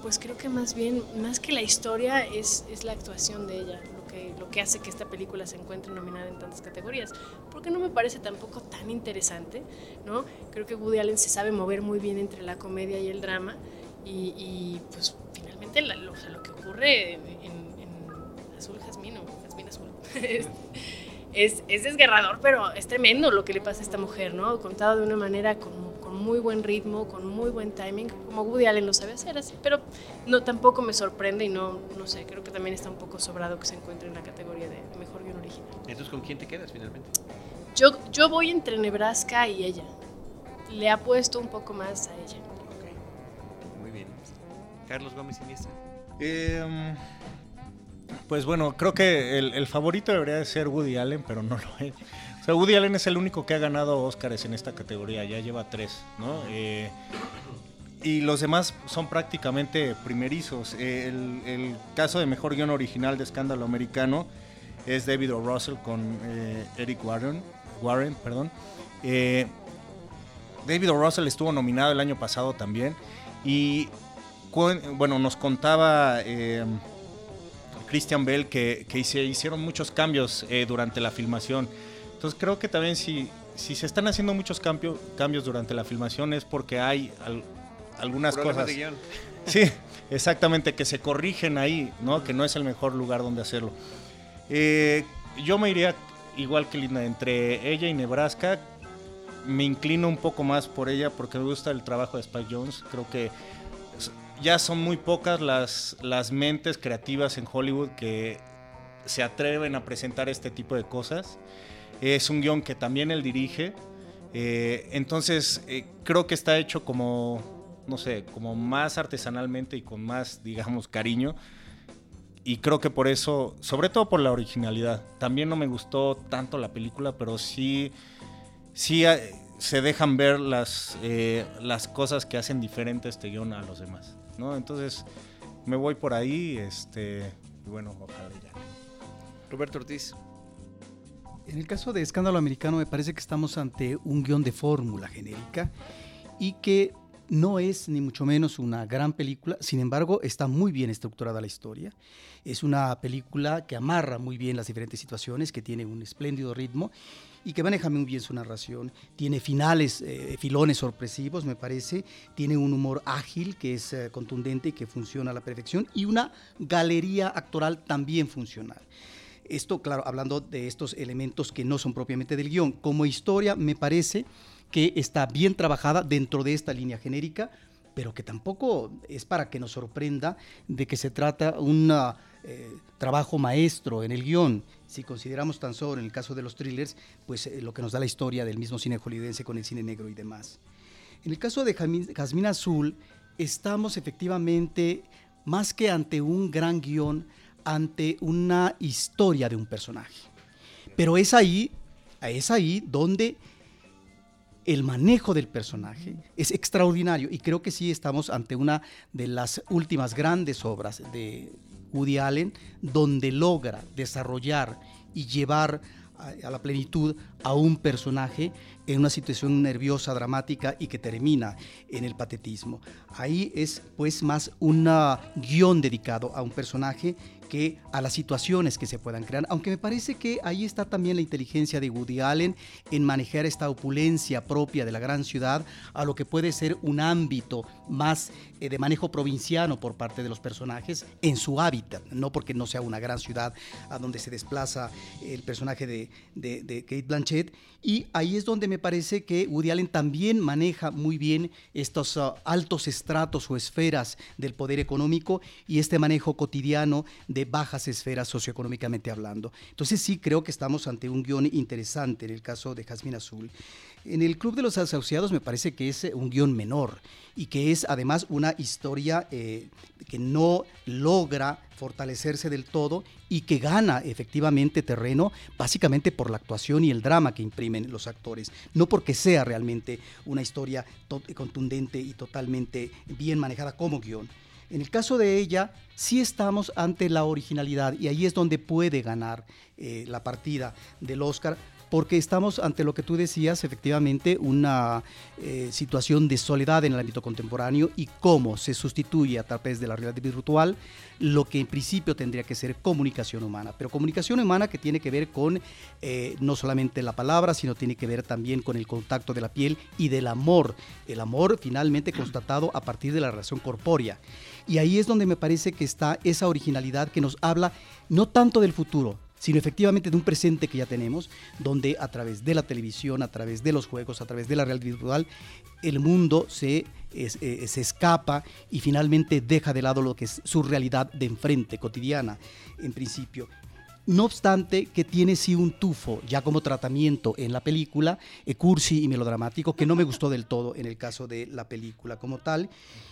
pues creo que más bien, más que la historia, es, es la actuación de ella, que, lo que hace que esta película se encuentre nominada en tantas categorías, porque no me parece tampoco tan interesante, ¿no? Creo que Woody Allen se sabe mover muy bien entre la comedia y el drama, y, y, pues finalmente la- lo, o sea, lo que ocurre en, en- Azul Jazmín o Jazmín Azul es, es, es desgarrador, pero es tremendo lo que le pasa a esta mujer, ¿no? Contado de una manera con, con muy buen ritmo, con muy buen timing, como Woody Allen lo sabe hacer así, pero no tampoco me sorprende y no, no sé, creo que también está un poco sobrado que se encuentre en la categoría de mejor guion original. Entonces, ¿con quién te quedas finalmente? Yo, yo voy entre Nebraska y ella. Le apuesto un poco más a ella. Muy bien. Carlos Gómez Iniesta. Eh, pues bueno, creo que el, el favorito debería de ser Woody Allen, pero no lo es. O Woody Allen es el único que ha ganado Oscars en esta categoría, ya lleva tres, ¿no? Eh, y los demás son prácticamente primerizos. El, caso de mejor guion original de Escándalo Americano es David O. Russell con eh, Eric Warren. Warren perdón. Eh, David O. Russell estuvo nominado el año pasado también. Y bueno, nos contaba Christian Bell que, que, se hicieron muchos cambios durante la filmación. Entonces creo que también si, si se están haciendo muchos cambios cambios durante la filmación es porque hay algunas cosas. Sí, exactamente, que se corrigen ahí, ¿no? Que no es el mejor lugar donde hacerlo. Eh, yo me iría igual que Linda, entre ella y Nebraska. Me inclino un poco más por ella porque me gusta el trabajo de Spike Jones. Creo que ya son muy pocas las, las mentes creativas en Hollywood que se atreven a presentar este tipo de cosas. Es un guion que también él dirige. Eh, entonces, eh, creo que está hecho como no sé, como más artesanalmente y con más, digamos, cariño. Y creo que por eso, sobre todo por la originalidad, también no me gustó tanto la película, pero sí, sí eh, se dejan ver las, las cosas que hacen diferente este guion a los demás, ¿no? Entonces, me voy por ahí, este, y bueno, ojalá ya. Roberto Ortiz. En el caso de Escándalo Americano me parece que estamos ante un guion de fórmula genérica y que no es ni mucho menos una gran película, sin embargo está muy bien estructurada la historia. Es una película que amarra muy bien las diferentes situaciones, que tiene un espléndido ritmo y que maneja muy bien su narración. Tiene finales, eh, filones sorpresivos, me parece. Tiene un humor ágil que es eh, contundente y que funciona a la perfección. Y una galería actoral también funcional. Esto, claro, hablando de estos elementos que no son propiamente del guion. Como historia, me parece que está bien trabajada dentro de esta línea genérica, pero que tampoco es para que nos sorprenda de que se trata un eh, trabajo maestro en el guion. Si consideramos tan solo en el caso de los thrillers, pues eh, lo que nos da la historia del mismo cine hollywoodense con el cine negro y demás. En el caso de Jazmín Azul, estamos efectivamente más que ante un gran guion, ante una historia de un personaje. Pero es ahí, es ahí donde el manejo del personaje es extraordinario y creo que sí estamos ante una de las últimas grandes obras de Woody Allen donde logra desarrollar y llevar a, la plenitud a un personaje en una situación nerviosa, dramática y que termina en el patetismo. Ahí es pues más un guion dedicado a un personaje que a las situaciones que se puedan crear, aunque me parece que ahí está también la inteligencia de Woody Allen en manejar esta opulencia propia de la gran ciudad a lo que puede ser un ámbito más de manejo provinciano por parte de los personajes en su hábitat, no porque no sea una gran ciudad a donde se desplaza el personaje de, de, Kate Blanchett, y ahí es donde me parece que Woody Allen también maneja muy bien estos uh, altos estratos o esferas del poder económico y este manejo cotidiano de bajas esferas socioeconómicamente hablando. Entonces sí creo que estamos ante un guion interesante en el caso de Jazmín Azul. En el Club de los Asociados me parece que es eh, un guion menor y que es además una historia eh, que no logra fortalecerse del todo y que gana efectivamente terreno básicamente por la actuación y el drama que imprimen los actores, no porque sea realmente una historia contundente y totalmente bien manejada como guion. En el caso de ella, sí estamos ante la originalidad y ahí es donde puede ganar eh, la partida del Oscar, porque estamos ante lo que tú decías, efectivamente, una eh, situación de soledad en el ámbito contemporáneo y cómo se sustituye a través de la realidad virtual lo que en principio tendría que ser comunicación humana, pero comunicación humana que tiene que ver con eh, no solamente la palabra, sino tiene que ver también con el contacto de la piel y del amor, el amor finalmente constatado a partir de la relación corpórea. Y ahí es donde me parece que está esa originalidad que nos habla no tanto del futuro, sino efectivamente de un presente que ya tenemos, donde a través de la televisión, a través de los juegos, a través de la realidad virtual, el mundo se, eh, se escapa y finalmente deja de lado lo que es su realidad de enfrente, cotidiana, en principio. No obstante que tiene sí un tufo ya como tratamiento en la película, eh, cursi y melodramático, que no me gustó del todo en el caso de la película como tal.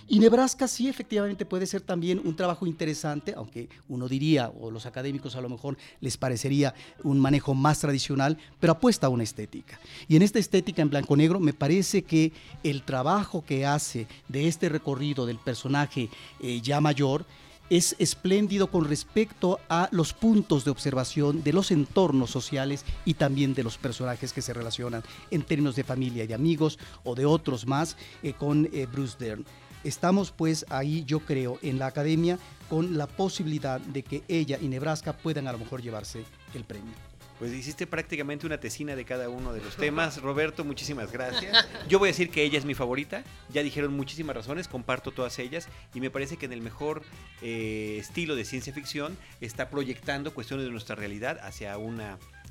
Y Nebraska sí efectivamente puede ser también un trabajo interesante, aunque uno diría, o los académicos a lo mejor les parecería un manejo más tradicional, pero apuesta a una estética. Y en esta estética en blanco-negro me parece que el trabajo que hace de este recorrido del personaje eh, ya mayor, es espléndido con respecto a los puntos de observación de los entornos sociales y también de los personajes que se relacionan en términos de familia y de amigos o de otros más eh, con eh, Bruce Dern. Estamos pues ahí, yo creo, en la academia con la posibilidad de que ella y Nebraska puedan a lo mejor llevarse el premio. Pues hiciste prácticamente una tesina de cada uno de los temas. Roberto, muchísimas gracias. Yo voy a decir que ella es mi favorita. Ya dijeron muchísimas razones, comparto todas ellas. Y me parece que en el mejor eh, estilo de ciencia ficción está proyectando cuestiones de nuestra realidad hacia un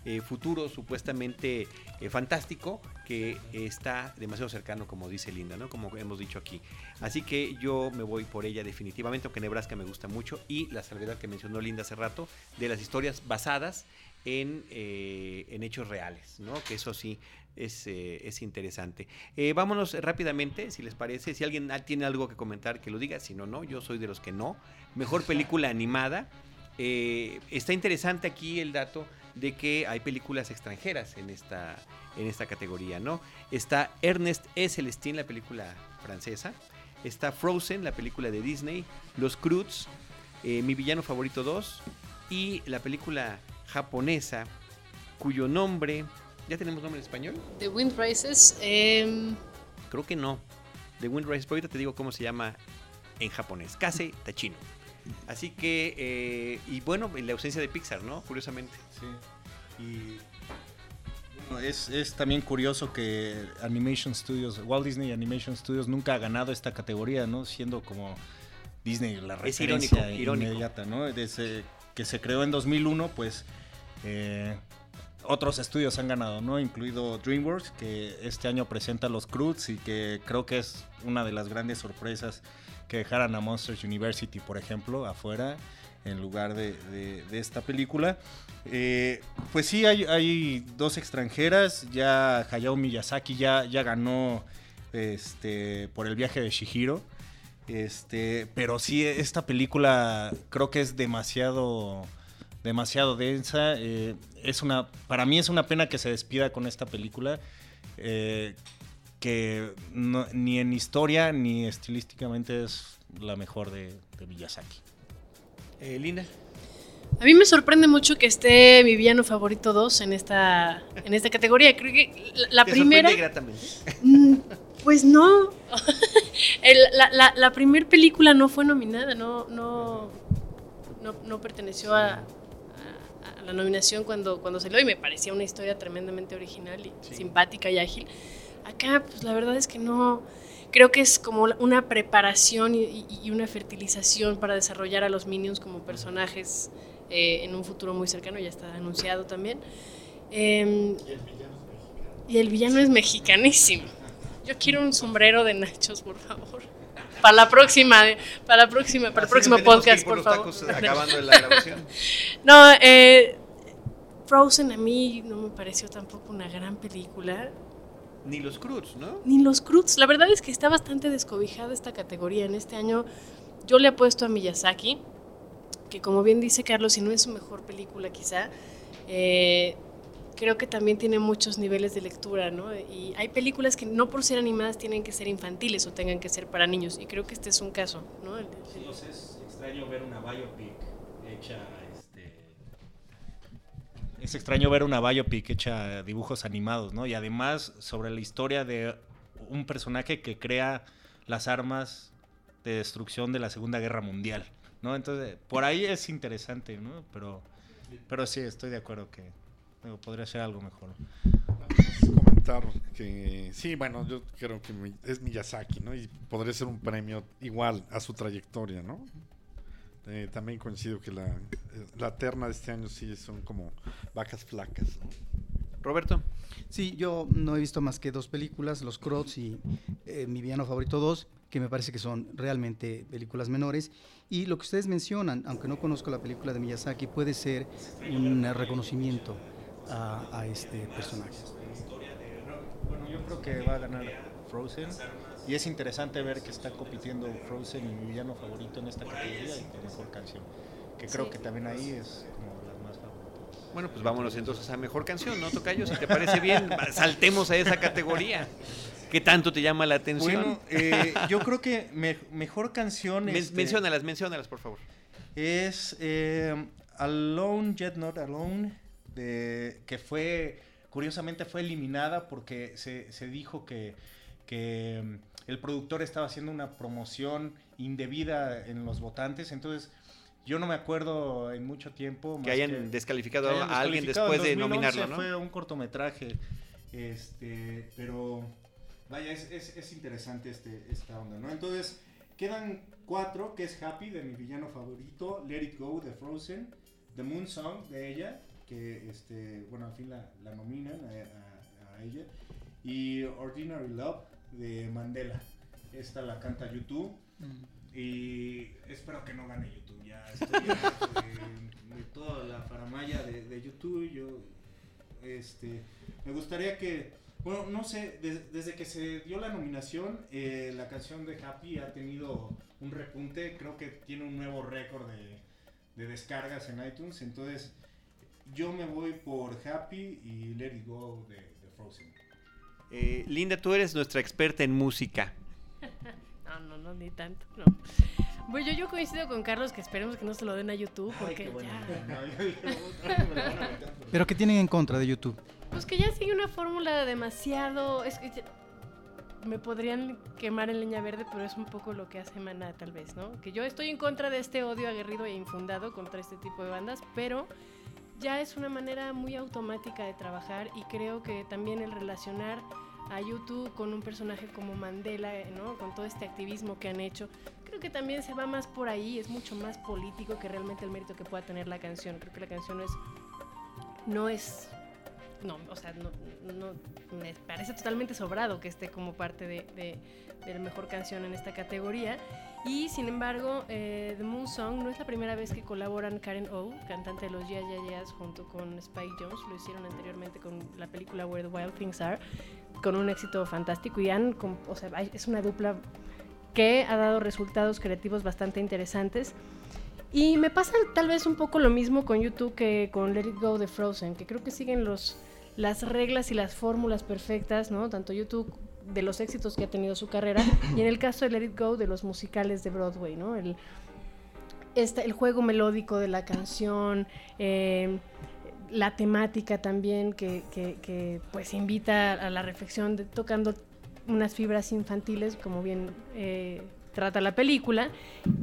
eh, futuro supuestamente eh, fantástico que está demasiado cercano, como dice Linda, ¿no? Como hemos dicho aquí. Así que yo me voy por ella definitivamente, aunque Nebraska me gusta mucho. Y la salvedad que mencionó Linda hace rato, de las historias basadas en, eh, en hechos reales, ¿no? Que eso sí es, eh, es interesante. Eh, vámonos rápidamente, si les parece. Si alguien tiene algo que comentar, que lo diga. Si no, no. Yo soy de los que no. Mejor película animada. Está interesante aquí el dato de que hay películas extranjeras en esta, en esta categoría, ¿no? Está Ernest E. Celestin, la película francesa. Está Frozen, la película de Disney. Los Croods, Mi Villano Favorito 2. Y la película japonesa cuyo nombre... ¿Ya tenemos nombre en español? The Wind Rises. Em, Creo que no. The Wind Rises, pero ahorita te digo cómo se llama en japonés. Kase Tachino. Así que, eh, y bueno, en la ausencia de Pixar, ¿no? Curiosamente. Sí. Y es, es, también curioso que Animation Studios, Walt Disney Animation Studios nunca ha ganado esta categoría, ¿no? Siendo como Disney la referencia es irónico, inmediata, ¿no? Desde que se creó en 2001, pues eh, otros estudios han ganado, ¿no? Incluido DreamWorks, que este año presenta los Croods y que creo que es una de las grandes sorpresas que dejaran a Monsters University, por ejemplo, afuera en lugar de, esta película. Eh, pues sí, hay, dos extranjeras. Ya Hayao Miyazaki ya, ya ganó este, por el viaje de Shihiro. Este, pero sí, esta película creo que es demasiado demasiado densa. Eh, es una, para mí es una pena que se despida con esta película, eh, que ni en historia ni estilísticamente es la mejor de, de Miyazaki. Eh, Lina. A mí me sorprende mucho que esté mi villano favorito 2 en esta, en esta categoría. Creo que la, primera. Mm, pues no. la, la, la primera película no fue nominada, no, no, no, no perteneció a, la nominación cuando, cuando salió y me parecía una historia tremendamente original y simpática y ágil. Acá, pues la verdad es que no, creo que es como una preparación y, una fertilización para desarrollar a los Minions como personajes eh, en un futuro muy cercano, ya está anunciado también. Em, y el villano es mexicanísimo. Yo quiero un sombrero de nachos, por favor. Para la próxima, para la próxima, para el próximo podcast, por, favor. acabando la grabación. no, eh, Frozen a mí no me pareció tampoco una gran película. Ni los Cruz, ¿no? Ni los Cruz. La verdad es que está bastante descobijada esta categoría. En este año yo le apuesto a Miyazaki, que como bien dice Carlos, si no es su mejor película quizá, eh, creo que también tiene muchos niveles de lectura, ¿no? Y hay películas que no por ser animadas tienen que ser infantiles o tengan que ser para niños, y creo que este es un caso, ¿no? Sí, es extraño ver una biopic hecha es extraño ver una biopic hecha dibujos animados, ¿no? Y además sobre la historia de un personaje que crea las armas de destrucción de la Segunda Guerra Mundial, ¿no? Entonces, por ahí es interesante, ¿no? Pero, pero sí, estoy de acuerdo que podría ser algo mejor. comentar que sí, bueno, yo creo que es Miyazaki, ¿no? Y podría ser un premio igual a su trayectoria, ¿no? Eh, también coincido que la, la, terna de este año sí son como vacas flacas. Roberto. Sí, yo no he visto más que dos películas, Los Crocs y eh, Mi Villano Favorito 2, que me parece que son realmente películas menores. Y lo que ustedes mencionan, aunque no conozco la película de Miyazaki, puede ser un reconocimiento a, a este personaje. Bueno, yo creo que va a ganar Frozen. Y es interesante ver que está compitiendo Frozen y mi villano favorito en esta categoría y con mejor canción. Que creo Sí. que también ahí es como las más favoritas. Bueno, pues vámonos entonces a mejor canción, ¿no, Tocayo? Si te parece bien, saltemos a esa categoría. ¿Qué tanto te llama la atención? Bueno, eh, yo creo que me- mejor canción Men- este, Menciónalas, menciónalas, por favor. es eh, Alone Yet Not Alone, de, que fue, curiosamente fue eliminada porque se, se dijo que, que mm, el productor estaba haciendo una promoción indebida en los votantes, entonces yo no me acuerdo en mucho tiempo. Que hayan descalificado que hayan a alguien después de En 2011 nominarlo, ¿no? Fue un cortometraje, este, pero vaya, es, es- es interesante este, esta onda, ¿no? Entonces, quedan cuatro, que es Happy, de mi villano favorito, Let It Go, de Frozen, The Moon Song, de ella, que, este, bueno, al fin la, la nominan a, a- a ella, y Ordinary Love, de Mandela. Esta la canta YouTube. Y espero que no gane YouTube. Ya estoy de, de toda la faramaya de, de YouTube. Yo, este, me gustaría que, bueno, no sé, des- desde que se dio la nominación, eh, la canción de Happy ha tenido un repunte. Creo que tiene un nuevo récord de, de descargas en iTunes. Entonces, yo me voy por Happy y Let It Go de, de Frozen. Eh, Linda, tú eres nuestra experta en música. No, no, no, ni tanto, no. Bueno, yo, yo coincido con Carlos que esperemos que no se lo den a YouTube Ay, porque qué bueno. ya... Pero- Pero ¿qué tienen en contra de YouTube? Pues que ya sigue una fórmula demasiado... Es que ya- me podrían quemar en leña verde, pero es un poco lo que hace Maná, tal vez, ¿no? Que yo estoy en contra de este odio aguerrido e infundado contra este tipo de bandas, pero ya es una manera muy automática de trabajar y creo que también el relacionar a YouTube con un personaje como Mandela, ¿no? Con todo este activismo que han hecho, creo que también se va más por ahí, es mucho más político que realmente el mérito que pueda tener la canción. Creo que la canción es no es no, o sea, no, me parece totalmente sobrado que esté como parte de- de la mejor canción en esta categoría. Y sin embargo, eh, The Moon Song no es la primera vez que colaboran Karen O, cantante de los Yeah Yeah Yeahs, junto con Spike Jones. Lo hicieron anteriormente con la película Where the Wild Things Are, con un éxito fantástico. Y han, com- o sea, es una dupla que ha dado resultados creativos bastante interesantes. Y me pasa tal vez un poco lo mismo con YouTube que con Let It Go de Frozen, que creo que siguen los, las reglas y las fórmulas perfectas, ¿no? Tanto YouTube de los éxitos que ha tenido su carrera y en el caso de Let It Go de los musicales de Broadway, ¿no? El, este, el juego melódico de la canción, eh, la temática también que, que- que, pues invita a la reflexión de, tocando unas fibras infantiles, como bien eh, trata la película.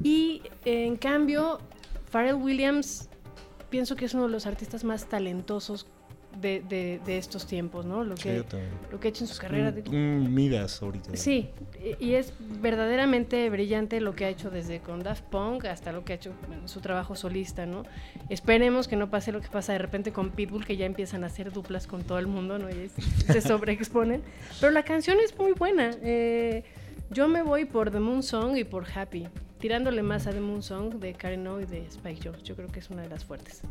Y eh, en cambio, Pharrell Williams pienso que es uno de los artistas más talentosos de, de- de estos tiempos, ¿no? Lo Sí, que, también. lo que ha hecho en su carrera. de- Un, un Midas ahorita. Sí, y es verdaderamente brillante lo que ha hecho desde con Daft Punk hasta lo que ha hecho en su trabajo solista, ¿no? Esperemos que no pase lo que pasa de repente con Pitbull, que ya empiezan a hacer duplas con todo el mundo, ¿no? Y es- se sobreexponen. Pero la canción es muy buena. eh, yo me voy por The Moon Song y por Happy, tirándole más a The Moon Song de Karen O y de Spike Jones. Yo creo que es una de las fuertes.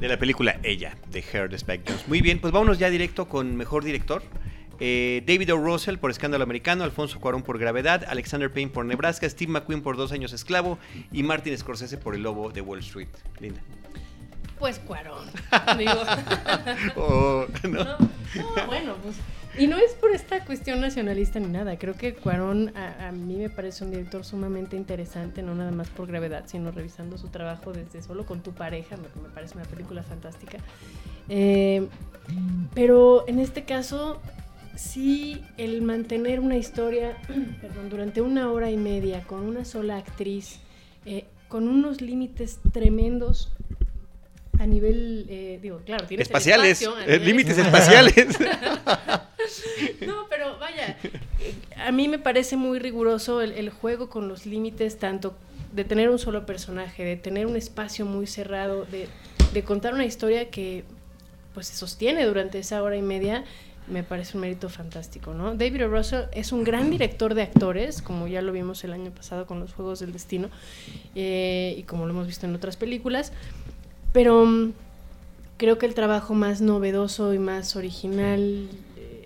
De la película Ella, de Heard Spike Jones. Muy bien, pues vámonos ya directo con mejor director. Eh, David O. Russell por Escándalo Americano, Alfonso Cuarón por Gravedad, Alexander Payne por Nebraska, Steve McQueen por Dos Años Esclavo y Martin Scorsese por El Lobo de Wall Street. Linda. Pues Cuarón. Digo. Oh, ¿no? No, no, bueno, pues. Y no es por esta cuestión nacionalista ni nada. Creo que Cuarón a, a mí me parece un director sumamente interesante, no nada más por gravedad, sino revisando su trabajo desde solo con tu pareja, me, me parece una película fantástica. Eh, pero en este caso, sí, el mantener una historia, perdón, durante una hora y media con una sola actriz, eh, con unos límites tremendos a nivel, eh, digo, claro, tienes Espaciales, espacio, eh, límites espacial. espaciales. No, pero vaya, a mí me parece muy riguroso el, el juego con los límites, tanto de tener un solo personaje, de tener un espacio muy cerrado, de, de contar una historia que pues se sostiene durante esa hora y media, me parece un mérito fantástico, ¿no? David o. Russell es un gran director de actores, como ya lo vimos el año pasado con los Juegos del Destino, eh, y como lo hemos visto en otras películas, pero mm, creo que el trabajo más novedoso y más original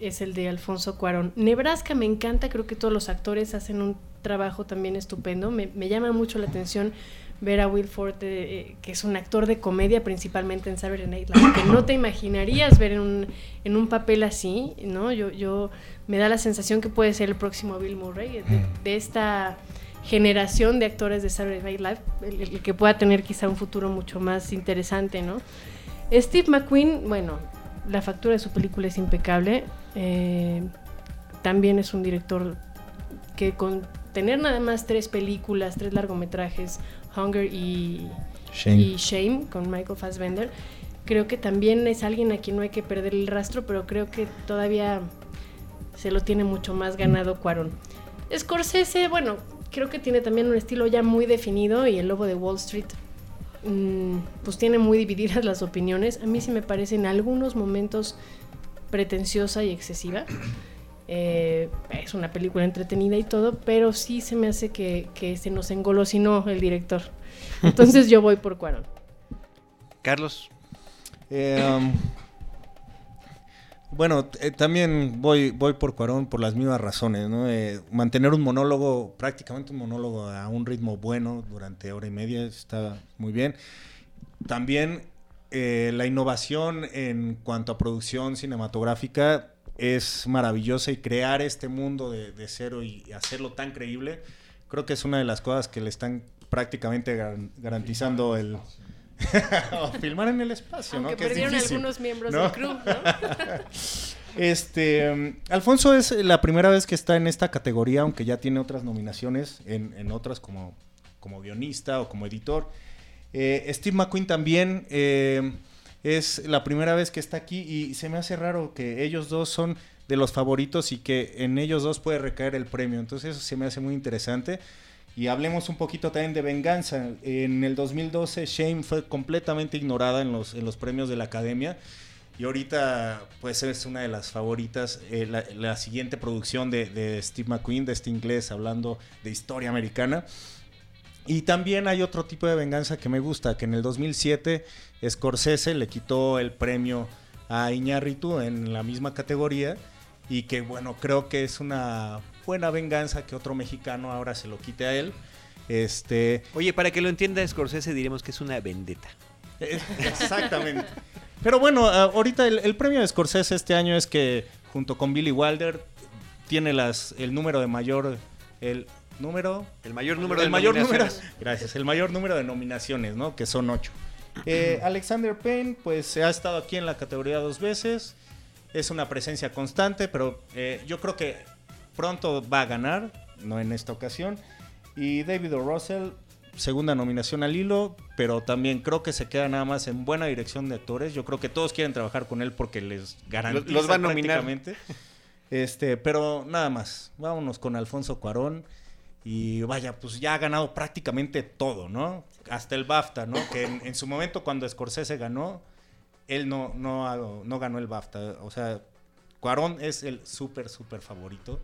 es el de Alfonso Cuarón. Nebraska me encanta, creo que todos los actores hacen un trabajo también estupendo, me, me llama mucho la atención ver a Will Forte, eh, que es un actor de comedia principalmente en Saturday Night Live, que no te imaginarías ver en un, en un papel así, ¿no? Yo, yo me da la sensación que puede ser el próximo Bill Murray, de, esta generación de actores de Saturday Night Live, el, el, que pueda tener quizá un futuro mucho más interesante, ¿no? Steve McQueen, bueno, la factura de su película es impecable, eh, también es un director que con tener nada más tres películas, tres largometrajes, Hunger y Shame. y Shame con Michael Fassbender. Creo que también es alguien a quien no hay que perder el rastro, pero creo que todavía se lo tiene mucho más ganado Cuarón. Scorsese, bueno, creo que tiene también un estilo ya muy definido y el lobo de Wall Street mmm, pues tiene muy divididas las opiniones. A mí sí me parece en algunos momentos pretenciosa y excesiva. Eh, es una película entretenida y todo, pero sí se me hace que, que se nos engolosinó el director. Entonces yo voy por Cuarón. Carlos. Eh, um, bueno, eh, también voy, voy por Cuarón por las mismas razones, ¿no? Eh, mantener un monólogo, prácticamente un monólogo a un ritmo bueno durante hora y media está muy bien. También eh, la innovación en cuanto a producción cinematográfica es maravillosa y crear este mundo de, de, cero y hacerlo tan creíble, creo que es una de las cosas que le están prácticamente gar garantizando el... o filmar en el espacio, Aunque ¿no? Que perdieron es difícil, algunos miembros ¿no? del crew, ¿no? Este, um, Alfonso es la primera vez que está en esta categoría, aunque ya tiene otras nominaciones en, en otras como, como guionista o como editor. Eh, Steve McQueen también eh, es la primera vez que está aquí y se me hace raro que ellos dos son de los favoritos y que en ellos dos puede recaer el premio. Entonces eso se me hace muy interesante. Y hablemos un poquito también de venganza. En el 2012 Shame fue completamente ignorada en los, en los premios de la Academia. Y ahorita, pues es una de las favoritas. Eh, la, siguiente producción de, de, Steve McQueen, de este inglés, hablando de historia americana. Y también hay otro tipo de venganza que me gusta, que en el 2007 Scorsese le quitó el premio a Iñárritu en la misma categoría. Y que, bueno, creo que es una buena venganza que otro mexicano ahora se lo quite a él. Este... Oye, para que lo entienda Scorsese, diremos que es una vendetta. Exactamente. Pero bueno, ahorita el, el, premio de Scorsese este año es que junto con Billy Wilder tiene las el número de mayor el número el mayor número el de mayor número gracias el mayor número de nominaciones, ¿no? Que son ocho. Eh, Alexander Payne pues ha estado aquí en la categoría dos veces es una presencia constante, pero eh, yo creo que pronto va a ganar, no en esta ocasión. Y David O. Russell segunda nominación al hilo, pero también creo que se queda nada más en buena dirección de actores. Yo creo que todos quieren trabajar con él porque les garantiza los, los va a nominar. prácticamente. Este, pero nada más. Vámonos con Alfonso Cuarón. Y vaya, pues ya ha ganado prácticamente todo, ¿no? Hasta el BAFTA, ¿no? Que en, en su momento cuando Scorsese ganó, él no, no, no ganó el BAFTA. O sea, Cuarón es el súper, súper favorito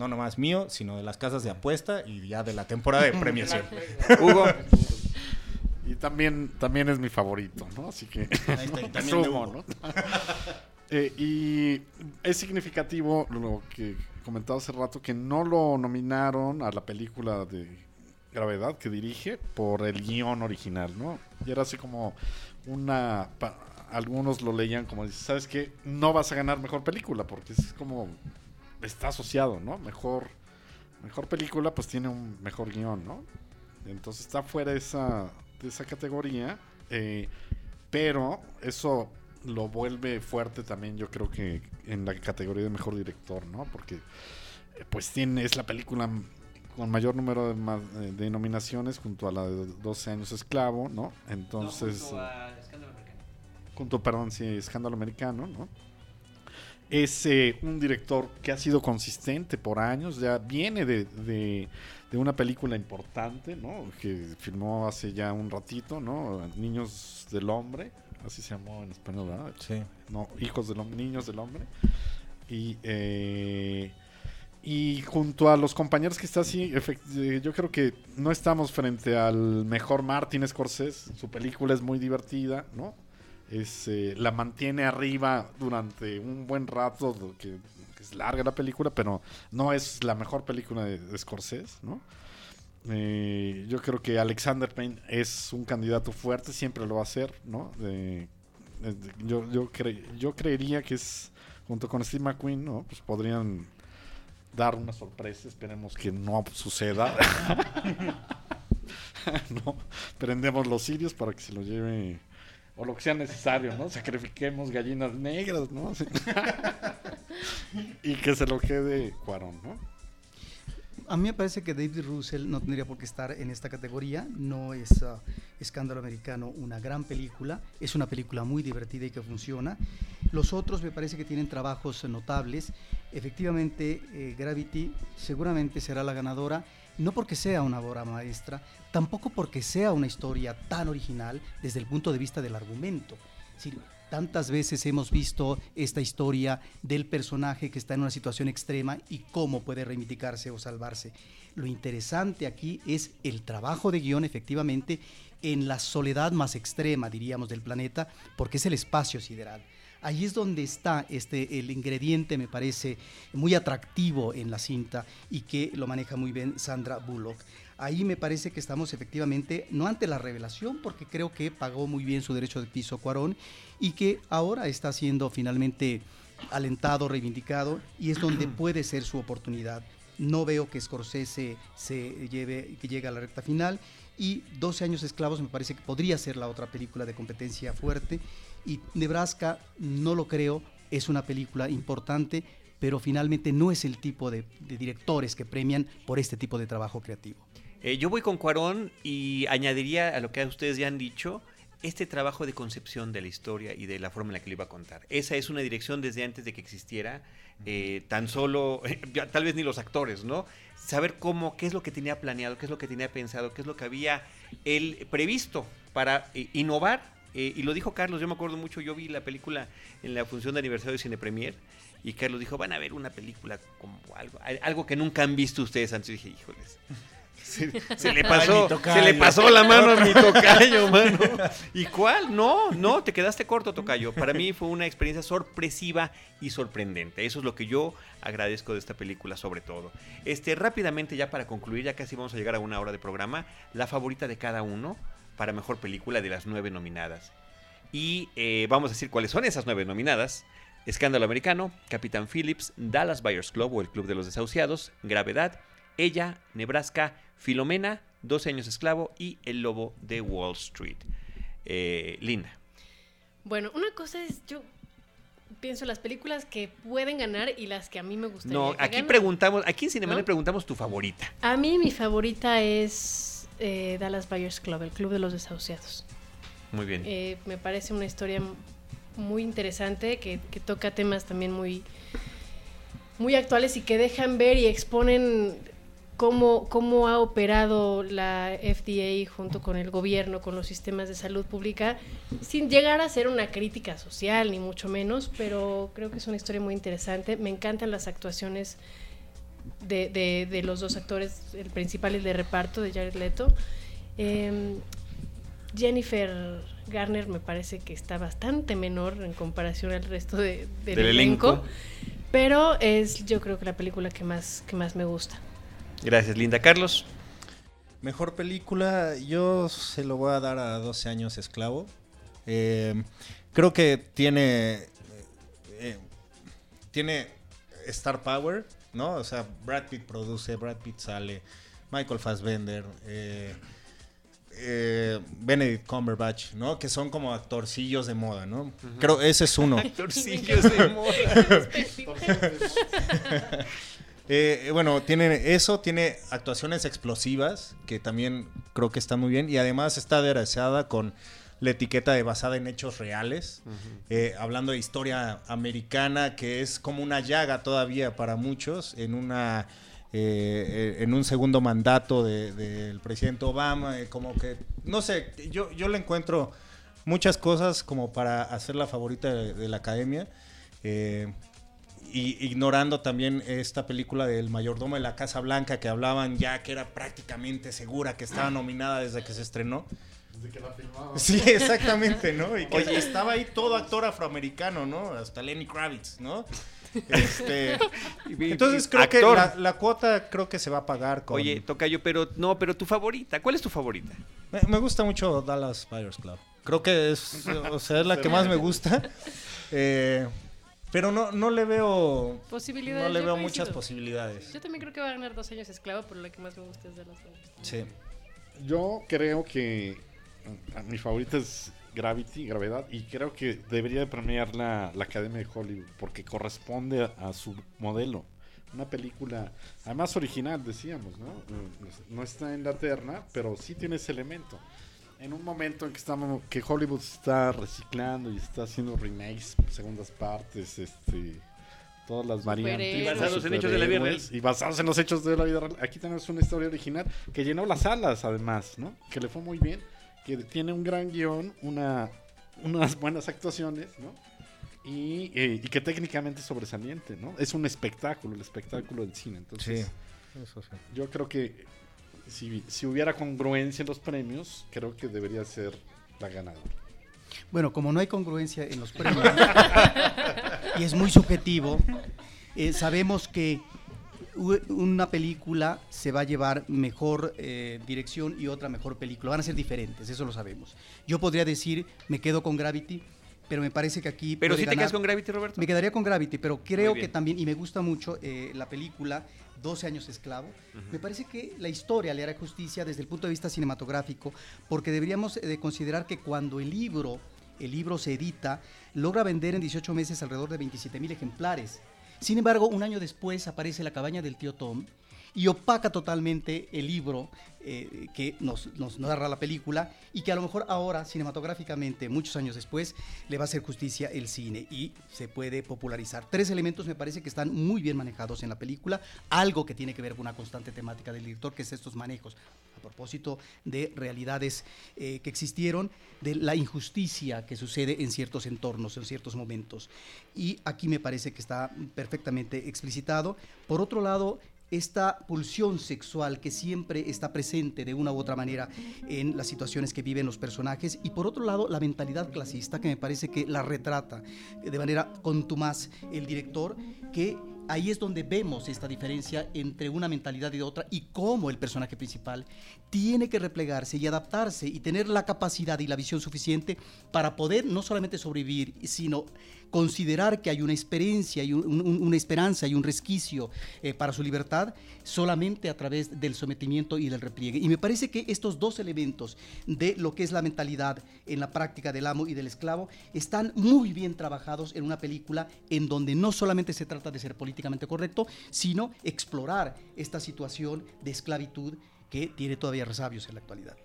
no nomás mío, sino de las casas de apuesta y ya de la temporada de premiación. Hugo. Y también, también es mi favorito, ¿no? Así que Ahí está, y también sumo, Hugo. ¿no? Eh, y es significativo lo que comentaba hace rato, que no lo nominaron a la película de Gravedad que dirige por el guion original, ¿no? Y era así como una... algunos lo leían como, ¿sabes qué? No vas a ganar mejor película porque es como está asociado, ¿no? Mejor, mejor película, pues tiene un mejor guion, ¿no? Entonces está fuera de esa, de esa categoría, eh, pero eso lo vuelve fuerte también, yo creo que en la categoría de mejor director, ¿no? Porque eh, pues tiene, es la película con mayor número de, eh, de nominaciones junto a la de 12 años esclavo, ¿no? Entonces... No, junto a Escándalo Americano. junto, perdón, sí, Escándalo Americano, ¿no? Es eh, un director que ha sido consistente por años, ya viene de, de- de una película importante, ¿no? Que filmó hace ya un ratito, ¿no? Niños del Hombre, así se llamó en español, ¿verdad? Sí. No, Hijos del Hombre, Niños del Hombre. Y, eh, y junto a los compañeros que está así, eh, yo creo que no estamos frente al mejor Martin Scorsese. Su película es muy divertida, ¿no? Es, eh, la mantiene arriba durante un buen rato, que es larga la película, pero no es la mejor película de, de Scorsese, ¿no? Eh, yo creo que Alexander Payne es un candidato fuerte, siempre lo va a ser, ¿no? Yo, yo, cre- yo creería que es, junto con Steve McQueen, ¿no? Pues podrían dar una sorpresa, esperemos que no suceda. prendemos los sirios para que se lo lleve, o lo que sea necesario, ¿no? Sacrifiquemos gallinas negras, ¿no? Y que se lo quede Cuarón, ¿no? A mí me parece que David Russell no tendría por qué estar en esta categoría. No es ah, Escándalo Americano una gran película. Es una película muy divertida y que funciona. Los otros me parece que tienen trabajos notables. Efectivamente, eh, Gravity seguramente será la ganadora. No porque sea una obra maestra, tampoco porque sea una historia tan original desde el punto de vista del argumento. Decir, Tantas veces hemos visto esta historia del personaje que está en una situación extrema y cómo puede reivindicarse o salvarse. Lo interesante aquí es el trabajo de guion, efectivamente, en la soledad más extrema, diríamos, del planeta, porque es el espacio sideral. Ahí es donde está este, el ingrediente, me parece, muy atractivo en la cinta y que lo maneja muy bien Sandra Bullock. Ahí me parece que estamos efectivamente, no ante la revelación, porque creo que pagó muy bien su derecho de piso Cuarón y que ahora está siendo finalmente alentado, reivindicado y es donde puede ser su oportunidad. No veo que Scorsese se lleve, que llegue a la recta final y 12 años esclavos me parece que podría ser la otra película de competencia fuerte y Nebraska no lo creo, es una película importante, pero finalmente no es el tipo de, de directores que premian por este tipo de trabajo creativo. Eh, yo voy con Cuarón y añadiría a lo que ustedes ya han dicho, este trabajo de concepción de la historia y de la forma en la que lo iba a contar. Esa es una dirección desde antes de que existiera, eh, tan solo, tal vez ni los actores, ¿no? Saber cómo, qué es lo que tenía planeado, qué es lo que tenía pensado, qué es lo que había él previsto para eh, innovar. eh, y lo dijo Carlos, yo me acuerdo mucho, yo vi la película en la función de aniversario de Cine Premier y Carlos dijo, van a ver una película como algo, algo que nunca han visto ustedes antes. Y dije, híjoles. Se, se le pasó, se le pasó la mano a mi tocayo, mano. ¿Y cuál? No, no, te quedaste corto, tocayo. Para mí fue una experiencia sorpresiva y sorprendente. Eso es lo que yo agradezco de esta película, sobre todo. Este, rápidamente, ya para concluir, ya casi vamos a llegar a una hora de programa, la favorita de cada uno para mejor película de las nueve nominadas. Y eh, vamos a decir cuáles son esas nueve nominadas. Escándalo Americano, Capitán Phillips, Dallas Buyers Club o el Club de los Desahuciados, Gravedad, Ella, Nebraska, Filomena, 12 años esclavo y El Lobo de Wall Street. Eh, Linda. Bueno, una cosa es, yo pienso las películas que pueden ganar y las que a mí me gustaría No, aquí preguntamos, aquí en Cinemanet ¿No? preguntamos tu favorita. A mí mi favorita es eh, Dallas Buyers Club, el Club de los Desahuciados. Muy bien. Eh, me parece una historia muy interesante que, que toca temas también muy, muy actuales y que dejan ver y exponen cómo, cómo ha operado la FDA junto con el gobierno, con los sistemas de salud pública, sin llegar a ser una crítica social, ni mucho menos, pero creo que es una historia muy interesante. Me encantan las actuaciones de, de- de los dos actores, el principal y el de reparto, de Jared Leto. Em, Jennifer Garner me parece que está bastante menor en comparación al resto de- del, Del elenco, elenco. pero es yo creo que la película que más, que más me gusta. Gracias, Linda. Carlos. Mejor película, yo se lo voy a dar a 12 años esclavo. Eh, creo que tiene. eh, tiene Star Power, ¿no? O sea, Brad Pitt produce, Brad Pitt sale, Michael Fassbender, eh, eh, Benedict Cumberbatch, ¿no? Que son como actorcillos de moda, ¿no? Creo ese es uno. Actorcillos de moda. Eh, bueno, tiene eso, tiene actuaciones explosivas, que también creo que está muy bien, y además está aderezada con la etiqueta de basada en hechos reales, eh, hablando de historia americana, que es como una llaga todavía para muchos, en una eh, eh, en un segundo mandato de- del presidente Obama, eh, como que, no sé, yo, yo le encuentro muchas cosas como para hacer la favorita de, de la academia. Eh, y ignorando también esta película del mayordomo de la Casa Blanca que hablaban ya que era prácticamente segura que estaba nominada desde que se estrenó. Desde que la filmaba. Sí, exactamente, ¿no? Y que estaba ahí todo actor afroamericano, ¿no? Hasta Lenny Kravitz, ¿no? Este, entonces creo que Actor. la, la cuota creo que se va a pagar con... Oye, Tocayo, pero no, pero tu favorita, ¿cuál es tu favorita? Me, me gusta mucho Dallas Buyers Club. Creo que es, o sea, es la que más me gusta. Eh, pero no, no le veo... Posibilidades. No le yo veo coincido. muchas posibilidades. Yo también creo que va a ganar dos años esclavo, pero la que más me gusta es de las dos. Sí. Yo creo que a- mi favorita es Gravity, Gravedad, y creo que debería de premiar la, la Academia de Hollywood porque corresponde a, a su modelo. Una película, además original, decíamos, ¿no? No está en la terna, pero sí tiene ese elemento. En un momento en que estamos, que Hollywood está reciclando y está haciendo remakes, segundas partes, este, todas las variantes, Y basados en hechos de la vida real. y basados en los hechos de la vida real. Aquí tenemos una historia original que llenó las salas, además, ¿no? Que le fue muy bien, que tiene un gran guion, una, unas buenas actuaciones, ¿no? Y, eh, y que técnicamente es sobresaliente, ¿no? Es un espectáculo, el espectáculo del cine. Entonces, Sí. Eso sí. yo creo que si, hubiera congruencia en los premios, creo que debería ser la ganadora. Bueno, como no hay congruencia en los premios y es muy subjetivo, eh, sabemos que una película se va a llevar mejor eh, dirección y otra mejor película. Van a ser diferentes, eso lo sabemos. Yo podría decir, me quedo con Gravity, pero me parece que aquí... Pero si te quedas con Gravity, Roberto. Me quedaría con Gravity, pero creo que también, y me gusta mucho eh, la película 12 años esclavo, me parece que la historia le hará justicia desde el punto de vista cinematográfico, porque deberíamos eh, de considerar que cuando el libro, el libro se edita, logra vender en 18 meses alrededor de 27 mil ejemplares. Sin embargo, un año después aparece La cabaña del tío Tom y opaca totalmente el libro eh, que nos, nos narra la película y que a lo mejor ahora, cinematográficamente, muchos años después, le va a hacer justicia el cine y se puede popularizar. Tres elementos me parece que están muy bien manejados en la película, algo que tiene que ver con una constante temática del director, que es estos manejos. A propósito de realidades eh, que existieron, de la injusticia que sucede en ciertos entornos, en ciertos momentos. Y aquí me parece que está perfectamente explicitado. Por otro lado, esta pulsión sexual que siempre está presente de una u otra manera en las situaciones que viven los personajes. Y por otro lado la mentalidad clasista que me parece que la retrata de manera contumaz el director que ahí es donde vemos esta diferencia entre una mentalidad y otra y cómo el personaje principal tiene que replegarse y adaptarse y tener la capacidad y la visión suficiente para poder no solamente sobrevivir, sino considerar que hay una experiencia y un- un- una esperanza y un resquicio eh, para su libertad solamente a través del sometimiento y del repliegue. Y me parece que estos dos elementos de lo que es la mentalidad en la práctica del amo y del esclavo están muy bien trabajados en una película en donde no solamente se trata de ser políticamente correcto, sino explorar esta situación de esclavitud que tiene todavía resabios en la actualidad.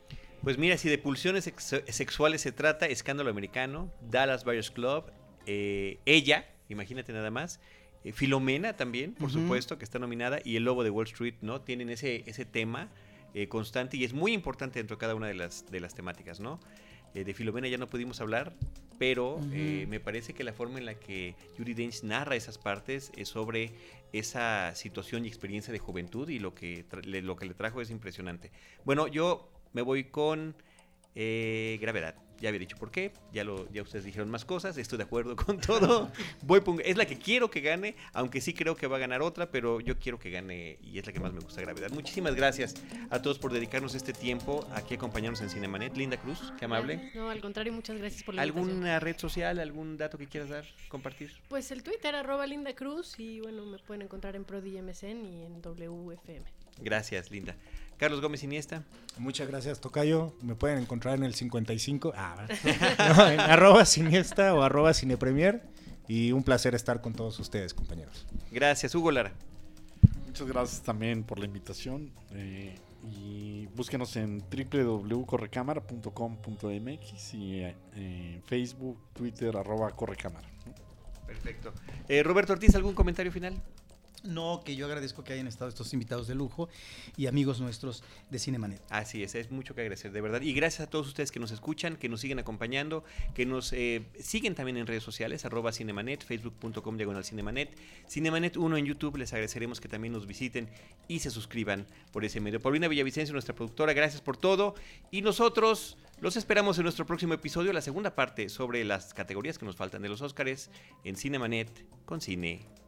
Pues mira, si de pulsiones sex- sexuales se trata, Escándalo Americano, Dallas Buyers Club, eh, ella, imagínate nada más, eh, Filomena también, por supuesto, que está nominada, y El Lobo de Wall Street, ¿no? Tienen ese, ese tema eh, constante y es muy importante dentro de cada una de las, de las temáticas, ¿no? Eh, de Filomena ya no pudimos hablar, pero eh, me parece que la forma en la que Judy Dench narra esas partes es sobre esa situación y experiencia de juventud y lo que, le, lo que le trajo es impresionante. Bueno, yo me voy con eh, Gravedad. Ya había dicho por qué, ya, lo, ya ustedes dijeron más cosas, estoy de acuerdo con todo. Voy es la que quiero que gane, aunque sí creo que va a ganar otra, pero yo quiero que gane y es la que más me gusta, Gravedad. Muchísimas gracias a todos por dedicarnos este tiempo aquí acompañarnos en Cinemanet. Linda Cruz, qué amable. No, al contrario, muchas gracias por la invitación. ¿Alguna red social, algún dato que quieras dar, compartir? Pues el Twitter, arroba Linda Cruz, y bueno, me pueden encontrar en ProDMSN y en WFM. Gracias, Linda. Carlos Gómez Iniesta. Muchas gracias, Tocayo. Me pueden encontrar en el 55, ah, no, en arroba siniesta o arroba cinepremier. Y un placer estar con todos ustedes, compañeros. Gracias, Hugo Lara. Muchas gracias también por la invitación. eh, y búsquenos en www.correcámara.com.mx y eh, en Facebook, Twitter, arroba correcámara. Perfecto. Eh, Roberto Ortiz, ¿algún comentario final? No, que yo agradezco que hayan estado estos invitados de lujo y amigos nuestros de Cinemanet. Así es, es mucho que agradecer, de verdad. Y gracias a todos ustedes que nos escuchan, que nos siguen acompañando, que nos eh, siguen también en redes sociales, arroba Cinemanet, facebook.com diagonal Cinemanet, Cinemanet 1 en YouTube, les agradeceremos que también nos visiten y se suscriban por ese medio. Paulina Villavicencio, nuestra productora, gracias por todo. Y nosotros los esperamos en nuestro próximo episodio, la segunda parte sobre las categorías que nos faltan de los Óscares en Cinemanet con cine,